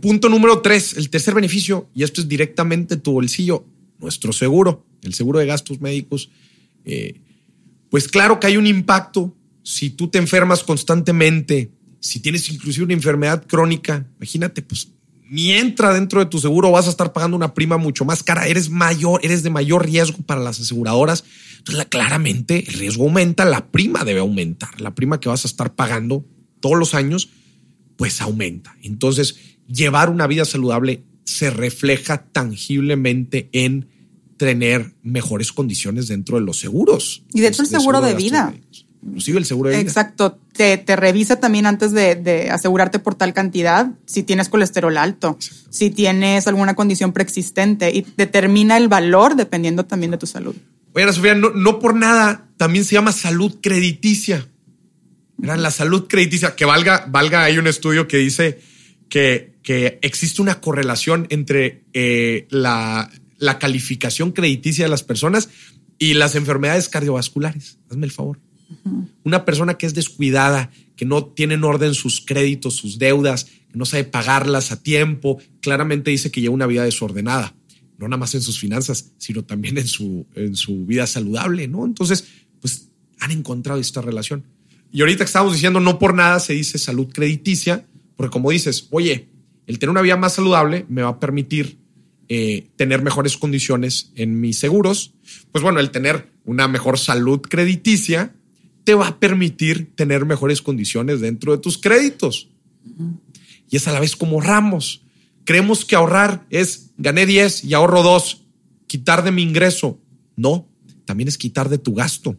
Punto número tres, el tercer beneficio, y esto es directamente tu bolsillo, nuestro seguro, el seguro de gastos médicos. Eh, pues claro que hay un impacto si tú te enfermas constantemente, si tienes inclusive una enfermedad crónica, imagínate, pues ni entra dentro de tu seguro, vas a estar pagando una prima mucho más cara, eres mayor, eres de mayor riesgo para las aseguradoras. Entonces, la- claramente el riesgo aumenta, la prima debe aumentar, la prima que vas a estar pagando todos los años, pues aumenta. Entonces, llevar una vida saludable se refleja tangiblemente en tener mejores condiciones dentro de los seguros. Y de hecho el seguro de vida. médicos. Inclusive el seguro de vida. Exacto. Te, te revisa también antes de, de asegurarte por tal cantidad si tienes colesterol alto, si tienes alguna condición preexistente y determina el valor dependiendo también de tu salud. Oye, Ana Sofía, no, no por nada, también se llama salud crediticia. Era la salud crediticia, que valga, valga, hay un estudio que dice que, que existe una correlación entre eh, la, la calificación crediticia de las personas y las enfermedades cardiovasculares. Hazme el favor. Una persona que es descuidada, que no tiene en orden sus créditos, sus deudas, que no sabe pagarlas a tiempo, claramente dice que lleva una vida desordenada, no nada más en sus finanzas, sino también en su, en su vida saludable, ¿no? Entonces, pues han encontrado esta relación. Y ahorita que estamos diciendo, no por nada se dice salud crediticia, porque como dices, oye, el tener una vida más saludable me va a permitir eh, tener mejores condiciones en mis seguros. Pues bueno, el tener una mejor salud crediticia te va a permitir tener mejores condiciones dentro de tus créditos. Y es a la vez como ahorramos. Creemos que ahorrar es gané 10 y ahorro 2, quitar de mi ingreso. No, también es quitar de tu gasto.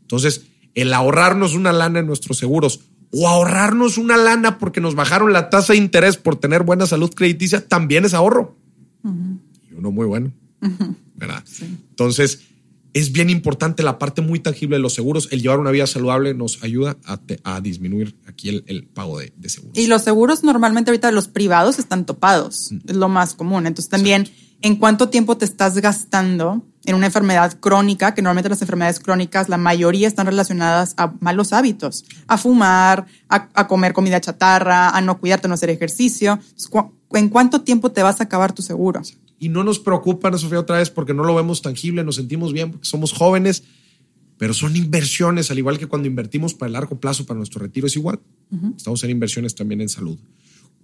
Entonces, el ahorrarnos una lana en nuestros seguros o ahorrarnos una lana porque nos bajaron la tasa de interés por tener buena salud crediticia también es ahorro. Y uno muy bueno. ¿Verdad? Entonces, es bien importante la parte muy tangible de los seguros. El llevar una vida saludable nos ayuda a, te- a disminuir aquí el, el pago de, de seguros. Y los seguros normalmente ahorita los privados están topados, es lo más común. Entonces también, ¿en cuánto tiempo te estás gastando en una enfermedad crónica? Que normalmente las enfermedades crónicas, la mayoría están relacionadas a malos hábitos, a fumar, a, a comer comida chatarra, a no cuidarte, a no hacer ejercicio. Entonces, ¿cu- ¿En cuánto tiempo te vas a acabar tu seguro? Y no nos preocupa, Ana Sofía, otra vez porque no lo vemos tangible, nos sentimos bien porque somos jóvenes, pero son inversiones, al igual que cuando invertimos para el largo plazo, para nuestro retiro, es igual. Estamos en inversiones también en salud.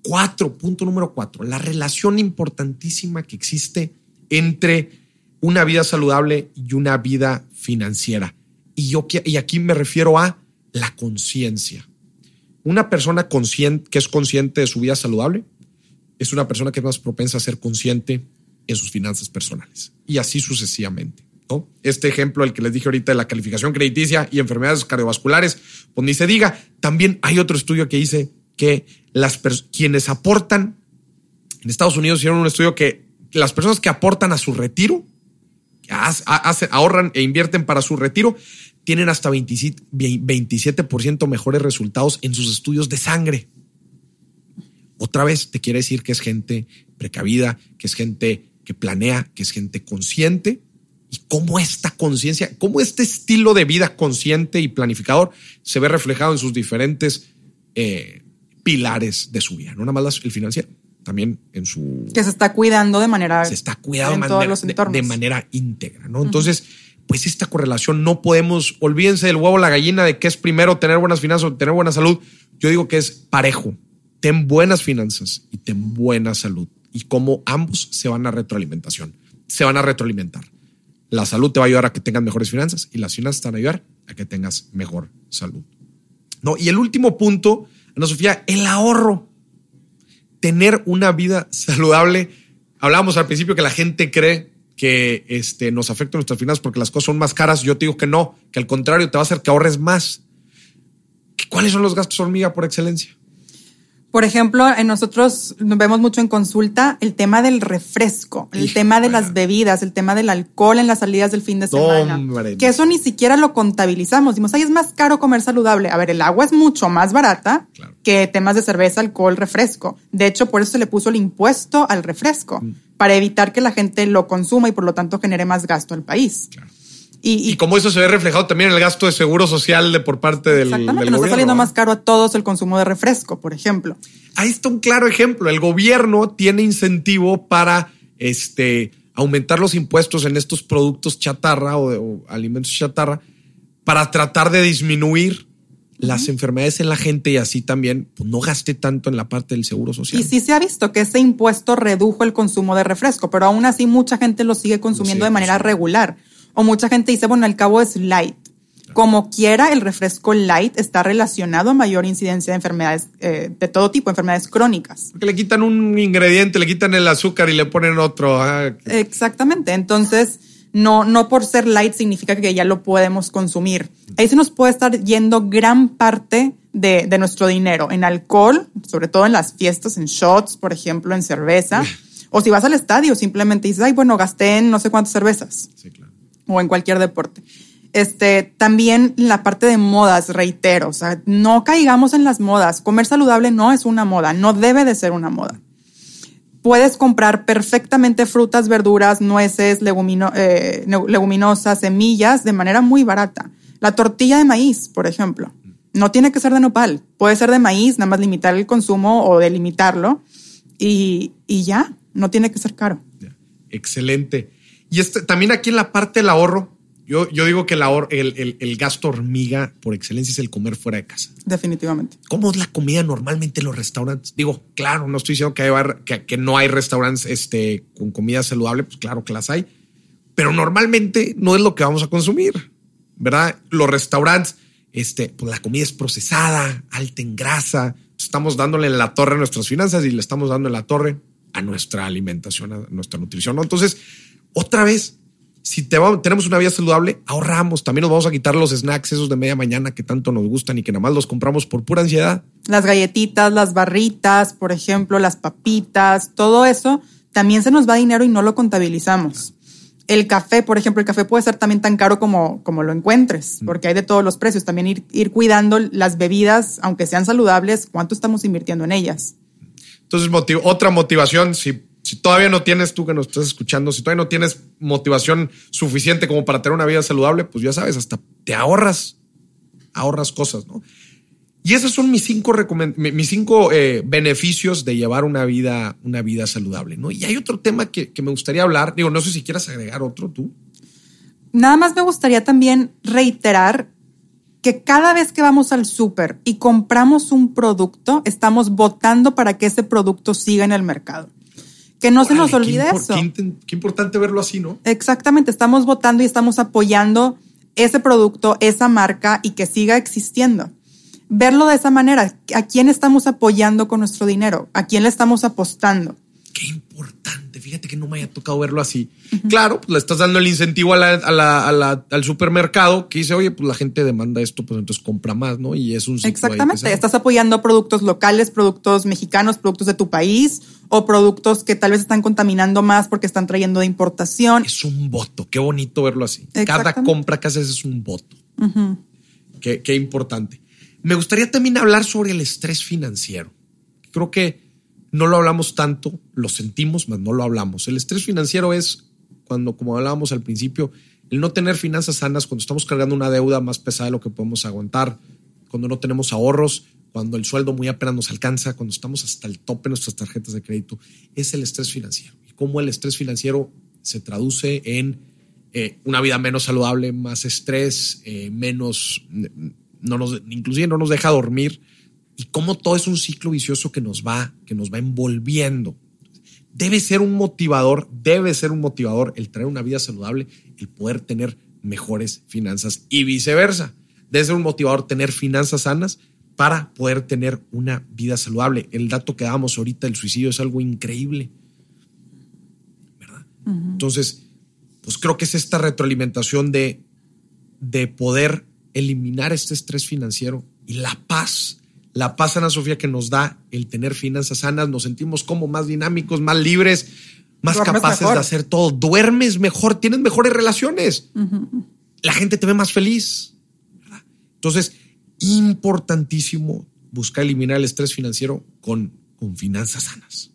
Cuatro, punto número cuatro, la relación importantísima que existe entre una vida saludable y una vida financiera. Y, yo, y aquí me refiero a la conciencia. Una persona consciente, que es consciente de su vida saludable es una persona que es más propensa a ser consciente en sus finanzas personales y así sucesivamente. ¿no? Este ejemplo, el que les dije ahorita de la calificación crediticia y enfermedades cardiovasculares, pues ni se diga. También hay otro estudio que dice que las quienes aportan, en Estados Unidos hicieron un estudio que las personas que aportan a su retiro, que ahorran e invierten para su retiro, tienen hasta 27% mejores resultados en sus estudios de sangre. Otra vez te quiere decir que es gente precavida, que es gente que planea, que es gente consciente y cómo esta conciencia, cómo este estilo de vida consciente y planificador se ve reflejado en sus diferentes eh, pilares de su vida, no nada más el financiero, también en su... Que se está cuidando de manera... Se está cuidando de, manera íntegra, ¿no? Entonces, pues esta correlación no podemos, olvídense del huevo la gallina de que es primero tener buenas finanzas o tener buena salud. Yo digo que es parejo. Ten buenas finanzas y ten buena salud. Y como ambos se van a retroalimentación, se van a retroalimentar. La salud te va a ayudar a que tengas mejores finanzas y las finanzas te van a ayudar a que tengas mejor salud. No, y el último punto, Ana Sofía, el ahorro. Tener una vida saludable. Hablábamos al principio que la gente cree que este, nos afecta nuestras finanzas porque las cosas son más caras. Yo te digo que no, que al contrario te va a hacer que ahorres más. ¿Cuáles son los gastos hormiga por excelencia? Por ejemplo, en nosotros vemos mucho en consulta el tema del refresco, el tema de las bebidas, el tema del alcohol en las salidas del fin de semana. Que eso ni siquiera lo contabilizamos. Dimos, ay, es más caro comer saludable. A ver, el agua es mucho más barata que temas de cerveza, alcohol, refresco. De hecho, por eso se le puso el impuesto al refresco, mm. para evitar que la gente lo consuma y por lo tanto genere más gasto al país. Y, como eso se ve reflejado también en el gasto de seguro social de por parte del, Exactamente, nos está saliendo más caro a todos el consumo de refresco, por ejemplo. Ahí está un claro ejemplo. El gobierno tiene incentivo para este, aumentar los impuestos en estos productos chatarra o, alimentos chatarra para tratar de disminuir las enfermedades en la gente y así también pues, no gaste tanto en la parte del seguro social. Y sí se ha visto que ese impuesto redujo el consumo de refresco, pero aún así mucha gente lo sigue consumiendo de manera regular. O mucha gente dice, bueno, al cabo es light. Como quiera, el refresco light está relacionado a mayor incidencia de enfermedades eh, de todo tipo, enfermedades crónicas. Porque le quitan un ingrediente, le quitan el azúcar y le ponen otro. Ah, Exactamente. Entonces, no, no por ser light significa que ya lo podemos consumir. Ahí se nos puede estar yendo gran parte de, de nuestro dinero en alcohol, sobre todo en las fiestas, en shots, por ejemplo, en cerveza. [LAUGHS] o si vas al estadio, simplemente dices, ay, bueno, gasté en no sé cuántas cervezas. Sí, claro o en cualquier deporte. Este, también la parte de modas, reitero, o sea, no caigamos en las modas. Comer saludable no es una moda, no debe de ser una moda. Puedes comprar perfectamente frutas, verduras, nueces, eh, leguminosas, semillas de manera muy barata. La tortilla de maíz, por ejemplo, no tiene que ser de nopal, puede ser de maíz, nada más limitar el consumo o delimitarlo y, y ya, no tiene que ser caro. Excelente. Y este, también aquí en la parte del ahorro, yo, yo digo que el, ahorro, el, el, gasto hormiga por excelencia es el comer fuera de casa. Definitivamente. ¿Cómo es la comida normalmente en los restaurantes? Digo, claro, no estoy diciendo que, hay, que, que no hay restaurantes este, con comida saludable, pues claro que las hay, pero normalmente no es lo que vamos a consumir, ¿verdad? Los restaurantes, este, pues la comida es procesada, alta en grasa, estamos dándole en la torre a nuestras finanzas y le estamos dando en la torre a nuestra alimentación, a nuestra nutrición, ¿no? Entonces, otra vez, si tenemos una vida saludable, ahorramos. También nos vamos a quitar los snacks esos de media mañana que tanto nos gustan y que nada más los compramos por pura ansiedad. Las galletitas, las barritas, por ejemplo, las papitas, todo eso también se nos va dinero y no lo contabilizamos. El café, por ejemplo, el café puede ser también tan caro como, como lo encuentres, mm. porque hay de todos los precios. También ir, ir cuidando las bebidas, aunque sean saludables, cuánto estamos invirtiendo en ellas. Entonces, otra motivación, si si todavía no tienes, tú que nos estás escuchando, si todavía no tienes motivación suficiente como para tener una vida saludable, pues ya sabes, hasta te ahorras, ahorras cosas, ¿no? Y esos son mis cinco, mis cinco eh, beneficios de llevar una vida, una vida saludable, ¿no? Y hay otro tema que, me gustaría hablar. Digo, no sé si quieras agregar otro tú. Nada más me gustaría también reiterar que cada vez que vamos al súper y compramos un producto, estamos votando para que ese producto siga en el mercado. Que no se nos olvide eso. Qué, importante verlo así, ¿no? Exactamente, estamos votando y estamos apoyando ese producto, esa marca y que siga existiendo. Verlo de esa manera, ¿a quién estamos apoyando con nuestro dinero? ¿A quién le estamos apostando? Qué importante. Fíjate que no me haya tocado verlo así. Claro, pues le estás dando el incentivo a la, a la, a la, al supermercado que dice, oye, pues la gente demanda esto, pues entonces compra más, ¿no? Y es un ciclo Exactamente. Estás apoyando productos locales, productos mexicanos, productos de tu país o productos que tal vez están contaminando más porque están trayendo de importación. Es un voto. Qué bonito verlo así. Cada compra que haces es un voto. qué, qué importante. Me gustaría también hablar sobre el estrés financiero. Creo que no lo hablamos tanto, lo sentimos, mas no lo hablamos. El estrés financiero es cuando, como hablábamos al principio, el no tener finanzas sanas, cuando estamos cargando una deuda más pesada de lo que podemos aguantar, cuando no tenemos ahorros, cuando el sueldo muy apenas nos alcanza, cuando estamos hasta el tope de nuestras tarjetas de crédito, es el estrés financiero. Y cómo el estrés financiero se traduce en eh, una vida menos saludable, más estrés, eh, menos, no nos, inclusive no nos deja dormir y cómo todo es un ciclo vicioso que nos va, que nos va envolviendo. Debe ser un motivador, debe ser un motivador el tener una vida saludable, el poder tener mejores finanzas y viceversa. Debe ser un motivador tener finanzas sanas para poder tener una vida saludable. El dato que damos ahorita del suicidio es algo increíble. ¿Verdad? Entonces, pues creo que es esta retroalimentación de, de poder eliminar este estrés financiero y la paz. La paz, Ana Sofía, que nos da el tener finanzas sanas, nos sentimos como más dinámicos, más libres, más Duermes capaces mejor. de hacer todo. Duermes mejor, tienes mejores relaciones. La gente te ve más feliz. ¿verdad? Entonces, importantísimo buscar eliminar el estrés financiero con, con finanzas sanas.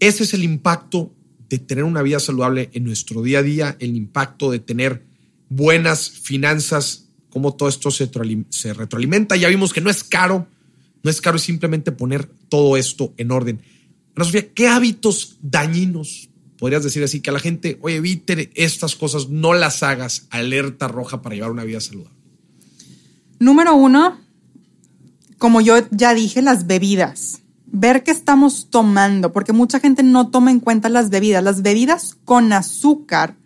Ese es el impacto de tener una vida saludable en nuestro día a día, el impacto de tener buenas finanzas, cómo todo esto se, retroalim- se retroalimenta. Ya vimos que no es caro, no es caro, simplemente poner todo esto en orden. Ana ¿qué hábitos dañinos podrías decir así que a la gente, oye, evite estas cosas, no las hagas, alerta roja para llevar una vida saludable? Número uno, como yo ya dije, las bebidas. Ver qué estamos tomando, porque mucha gente no toma en cuenta las bebidas. Las bebidas con azúcar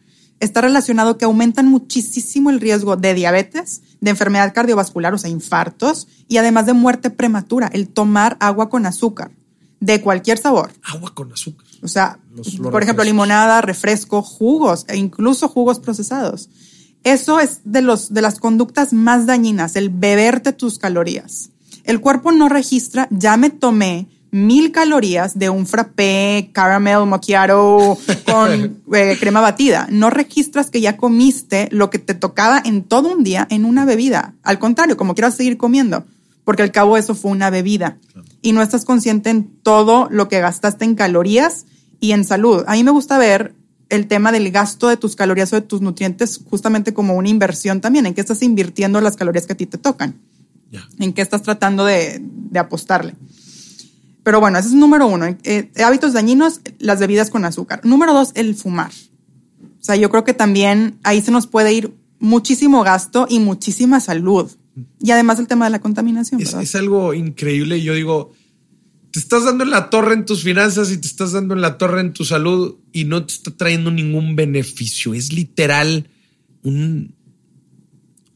está relacionado que aumentan muchísimo el riesgo de diabetes, de enfermedad cardiovascular, o sea, infartos, y además de muerte prematura, el tomar agua con azúcar, de cualquier sabor. Agua con azúcar. O sea, Los- los por ejemplo, limonada, refresco, jugos e incluso jugos procesados. Eso es de, los, de las conductas más dañinas, el beberte tus calorías. El cuerpo no registra, ya me tomé mil calorías de un frappé, caramel, macchiato con [LAUGHS] eh, crema batida. No registras que ya comiste lo que te tocaba en todo un día en una bebida. Al contrario, como quieras seguir comiendo, porque al cabo eso fue una bebida. Y no estás consciente en todo lo que gastaste en calorías y en salud. A mí me gusta ver el tema del gasto de tus calorías o de tus nutrientes justamente como una inversión también, en qué estás invirtiendo las calorías que a ti te tocan, en qué estás tratando de, de apostarle. Pero bueno, ese es número uno. Eh, hábitos dañinos, las bebidas con azúcar. Número dos, el fumar. O sea, yo creo que también ahí se nos puede ir muchísimo gasto y muchísima salud. Y además el tema de la contaminación. Es, es algo increíble. Yo digo, te estás dando en la torre en tus finanzas y te estás dando en la torre en tu salud y no te está trayendo ningún beneficio. Es literal un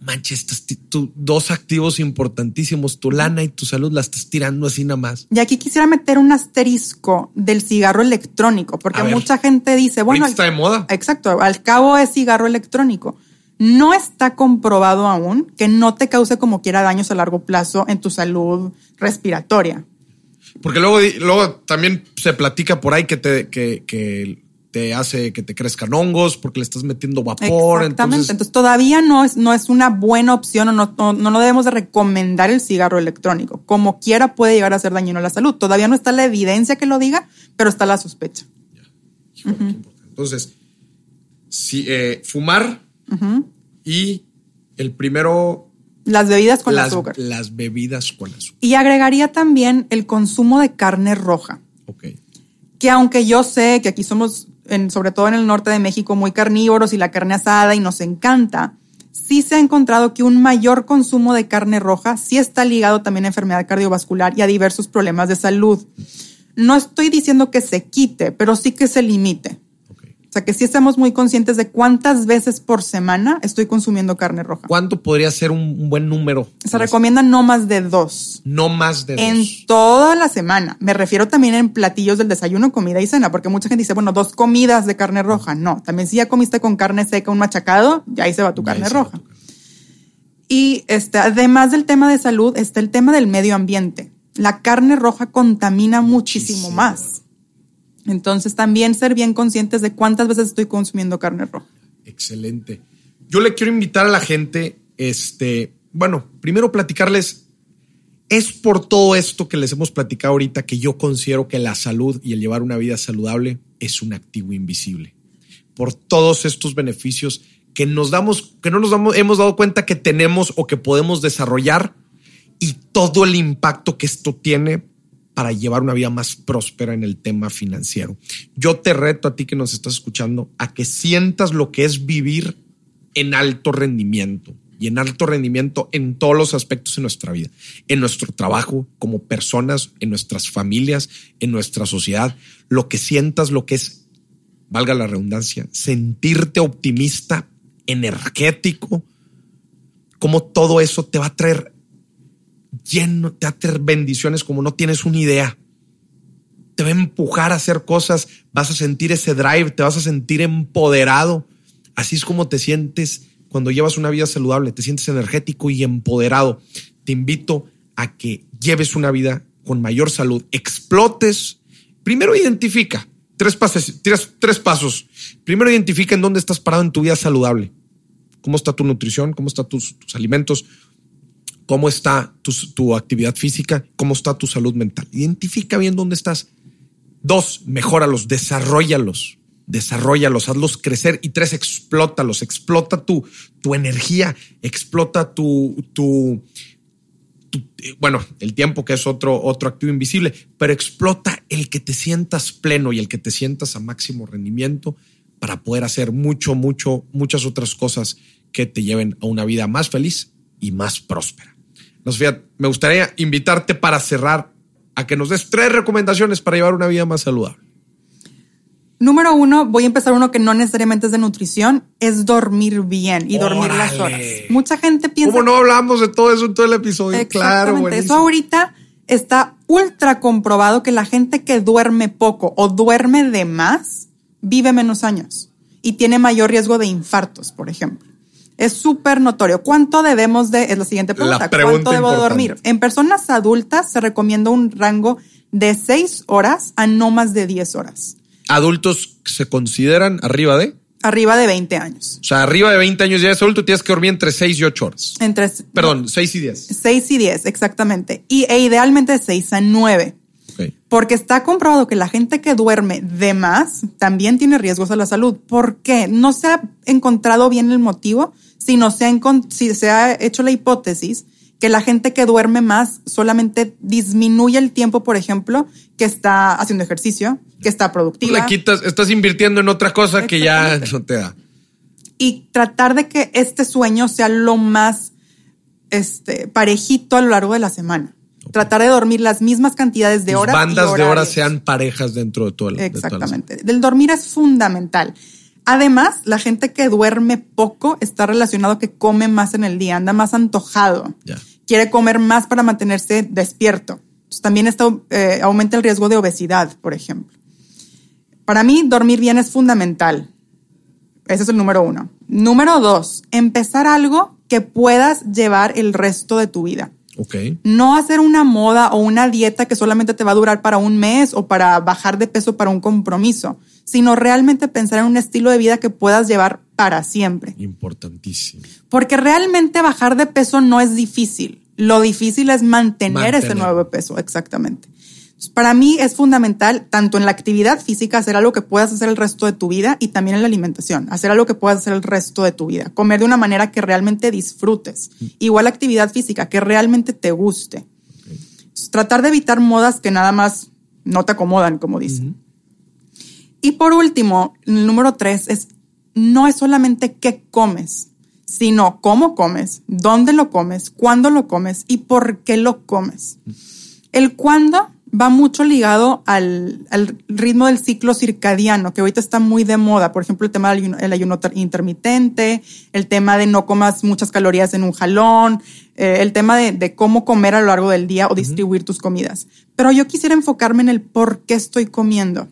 manches, estás tú- dos activos importantísimos, tu lana y tu salud la estás tirando así nada más. Y aquí quisiera meter un asterisco del cigarro electrónico, porque ver. mucha gente dice, bueno, está de moda. exacto, al cabo es cigarro electrónico. No está comprobado aún que no te cause como quiera daños a largo plazo en tu salud respiratoria. Porque luego, luego también se platica por ahí que te, que, que te hace que te crezcan hongos porque le estás metiendo vapor. Exactamente. Entonces, Entonces, todavía no es, no es una buena opción o no, no, no lo debemos de recomendar el cigarro electrónico. Como quiera puede llegar a ser dañino a la salud. Todavía no está la evidencia que lo diga, pero está la sospecha. Híjole, importante. Entonces, si, eh, fumar y el primero, Las bebidas con las, azúcar. las bebidas con azúcar. Y agregaría también el consumo de carne roja, Ok. que aunque yo sé que aquí somos, sobre todo en el norte de México, muy carnívoros y la carne asada y nos encanta, sí se ha encontrado que un mayor consumo de carne roja sí está ligado también a enfermedad cardiovascular y a diversos problemas de salud. No estoy diciendo que se quite, pero sí que se limite. O sea, que sí estamos muy conscientes de cuántas veces por semana estoy consumiendo carne roja. ¿Cuánto podría ser un, buen número? Se recomienda no más de dos. No más de dos. En toda la semana. Me refiero también en platillos del desayuno, comida y cena, porque mucha gente dice, bueno, dos comidas de carne roja. No, también si ya comiste con carne seca un machacado, ya ahí se va tu carne roja. Y este, además del tema de salud, está el tema del medio ambiente. La carne roja contamina muchísimo más. Entonces también ser bien conscientes de cuántas veces estoy consumiendo carne roja. Excelente. Yo le quiero invitar a la gente, este, bueno, primero platicarles, es por todo esto que les hemos platicado ahorita que yo considero que la salud y el llevar una vida saludable es un activo invisible. Por todos estos beneficios que nos damos, que no nos damos, hemos dado cuenta que tenemos o que podemos desarrollar y todo el impacto que esto tiene para llevar una vida más próspera en el tema financiero. Yo te reto a ti que nos estás escuchando a que sientas lo que es vivir en alto rendimiento y en alto rendimiento en todos los aspectos de nuestra vida, en nuestro trabajo, como personas, en nuestras familias, en nuestra sociedad, lo que sientas, lo que es, valga la redundancia, sentirte optimista, energético, como todo eso te va a traer lleno, te va a bendiciones como no tienes una idea. Te va a empujar a hacer cosas, vas a sentir ese drive, te vas a sentir empoderado. Así es como te sientes cuando llevas una vida saludable, te sientes energético y empoderado. Te invito a que lleves una vida con mayor salud, explotes. Primero identifica tres pasos, tres, pasos. Primero identifica en dónde estás parado en tu vida saludable. ¿Cómo está tu nutrición? ¿Cómo están tus, tus alimentos? Cómo está tu, actividad física, cómo está tu salud mental. Identifica bien dónde estás. Dos, mejóralos, desarrollalos, desarrollalos, hazlos crecer. Y tres, explótalos, explota tu, tu energía, explota tu, tu, bueno, el tiempo que es otro, otro activo invisible, pero explota el que te sientas pleno y el que te sientas a máximo rendimiento para poder hacer mucho, mucho, muchas otras cosas que te lleven a una vida más feliz y más próspera me gustaría invitarte para cerrar a que nos des tres recomendaciones para llevar una vida más saludable. Número uno, voy a empezar uno que no necesariamente es de nutrición, es dormir bien y dormir las horas. Mucha gente piensa. ¿Cómo no hablamos de todo eso en todo el episodio? Claro, Eso ahorita está ultra comprobado que la gente que duerme poco o duerme de más vive menos años y tiene mayor riesgo de infartos, por ejemplo. Es súper notorio. ¿Cuánto debemos de, es la siguiente pregunta, ¿cuánto debo dormir? En personas adultas se recomienda un rango de 6 horas a no más de 10 horas. ¿Adultos se consideran arriba de? Arriba de 20 años. O sea, arriba de 20 años ya es adulto, tienes que dormir entre 6 y 8 horas. Entre, Perdón, 6 y 10. 6 y 10, exactamente. Y, e idealmente de 6 a 9. Porque está comprobado que la gente que duerme de más también tiene riesgos a la salud. ¿Por qué? No se ha encontrado bien el motivo, sino se ha, si se ha hecho la hipótesis que la gente que duerme más solamente disminuye el tiempo, por ejemplo, que está haciendo ejercicio, que está productiva. Le quitas, estás invirtiendo en otra cosa que ya no te da. Y tratar de que este sueño sea lo más este, parejito a lo largo de la semana. Tratar de dormir las mismas cantidades de horas. Bandas de horas sean parejas dentro de todo el Exactamente. Del dormir es fundamental. Además, la gente que duerme poco está relacionado que come más en el día, anda más antojado, quiere comer más para mantenerse despierto. también esto eh, aumenta el riesgo de obesidad, por ejemplo. Para mí, dormir bien es fundamental. Ese es el número uno. Número dos, empezar algo que puedas llevar el resto de tu vida. No hacer una moda o una dieta que solamente te va a durar para un mes o para bajar de peso para un compromiso, sino realmente pensar en un estilo de vida que puedas llevar para siempre. Importantísimo. Porque realmente bajar de peso no es difícil. Lo difícil es mantener, ese nuevo peso, exactamente. Para mí es fundamental, tanto en la actividad física, hacer algo que puedas hacer el resto de tu vida y también en la alimentación, hacer algo que puedas hacer el resto de tu vida, comer de una manera que realmente disfrutes. Igual actividad física, que realmente te guste. Tratar de evitar modas que nada más no te acomodan, como dicen. Y por último, el número tres es, no es solamente qué comes, sino cómo comes, dónde lo comes, cuándo lo comes y por qué lo comes. El cuándo va mucho ligado al, al, ritmo del ciclo circadiano, que ahorita está muy de moda. Por ejemplo, el tema del ayuno, el ayuno intermitente, el tema de no comas muchas calorías en un jalón, eh, el tema de, de, cómo comer a lo largo del día o distribuir tus comidas. Pero yo quisiera enfocarme en el por qué estoy comiendo.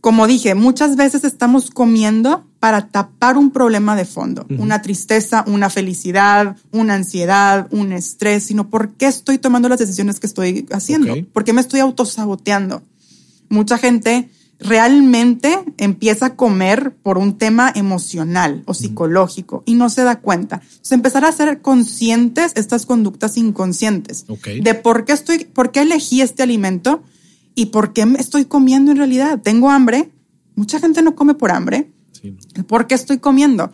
Como dije, muchas veces estamos comiendo para tapar un problema de fondo, una tristeza, una felicidad, una ansiedad, un estrés, sino por qué estoy tomando las decisiones que estoy haciendo, por qué me estoy autosaboteando. Mucha gente realmente empieza a comer por un tema emocional o psicológico y no se da cuenta. Entonces, empezar a ser conscientes estas conductas inconscientes de por qué estoy, por qué elegí este alimento y por qué me estoy comiendo en realidad. Tengo hambre. Mucha gente no come por hambre ¿Por qué estoy comiendo?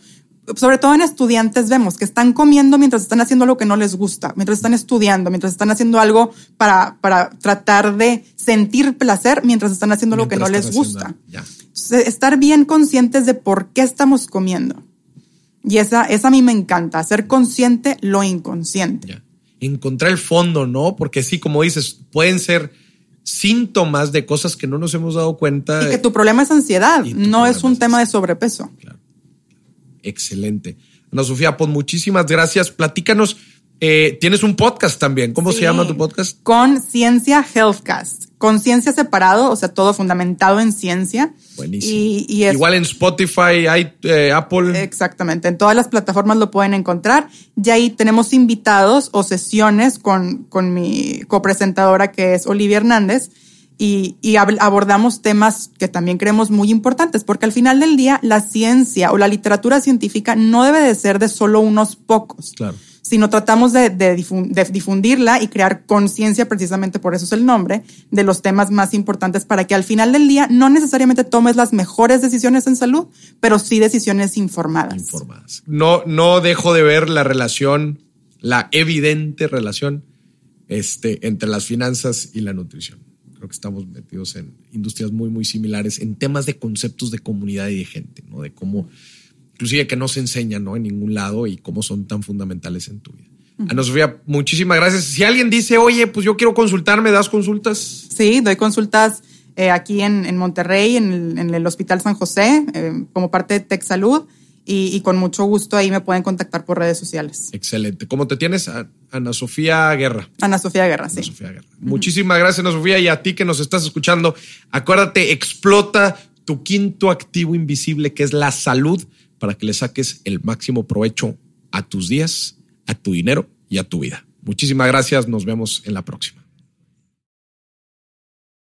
Sobre todo en estudiantes vemos que están comiendo mientras están haciendo algo que no les gusta, mientras están estudiando, mientras están haciendo algo para, para tratar de sentir placer mientras están haciendo algo que no les gusta. estar bien conscientes de por qué estamos comiendo. Y esa, esa a mí me encanta, ser consciente lo inconsciente. Encontrar el fondo, ¿no? Porque sí, como dices, pueden ser síntomas de cosas que no nos hemos dado cuenta. Y que tu problema es ansiedad, no es un tema de sobrepeso. Claro. Excelente. Ana Sofía, pues muchísimas gracias. Platícanos, eh, tienes un podcast también. ¿Cómo se llama tu podcast? Conciencia Healthcast con ciencia separado, o sea, todo fundamentado en ciencia. Buenísimo. Y, Igual en Spotify, hay eh, Apple. Exactamente, en todas las plataformas lo pueden encontrar. Y ahí tenemos invitados o sesiones con, con mi copresentadora que es Olivia Hernández. Y, y, abordamos temas que también creemos muy importantes, porque al final del día la ciencia o la literatura científica no debe de ser de solo unos pocos. Claro sino tratamos de, difundirla y crear conciencia, precisamente por eso es el nombre, de los temas más importantes para que al final del día no necesariamente tomes las mejores decisiones en salud, pero sí decisiones informadas. Informadas. No, no dejo de ver la relación, la evidente relación este, entre las finanzas y la nutrición. Creo que estamos metidos en industrias muy, muy similares en temas de conceptos de comunidad y de gente, ¿no? De cómo inclusive que no se enseñan ¿no? en ningún lado y cómo son tan fundamentales en tu vida. Ana Sofía, muchísimas gracias. Si alguien dice, oye, pues yo quiero consultarme, ¿das consultas? Sí, doy consultas eh, aquí en, Monterrey, en el, Hospital San José, eh, como parte de Tech Salud. Y, con mucho gusto ahí me pueden contactar por redes sociales. Excelente. ¿Cómo te tienes? Ana Sofía Guerra. Ana Sofía Guerra, sí. Sofía Guerra. Muchísimas gracias, Ana Sofía, y a ti que nos estás escuchando. Acuérdate, explota tu quinto activo invisible, que es la salud para que le saques el máximo provecho a tus días, a tu dinero y a tu vida. Muchísimas gracias, nos vemos en la próxima.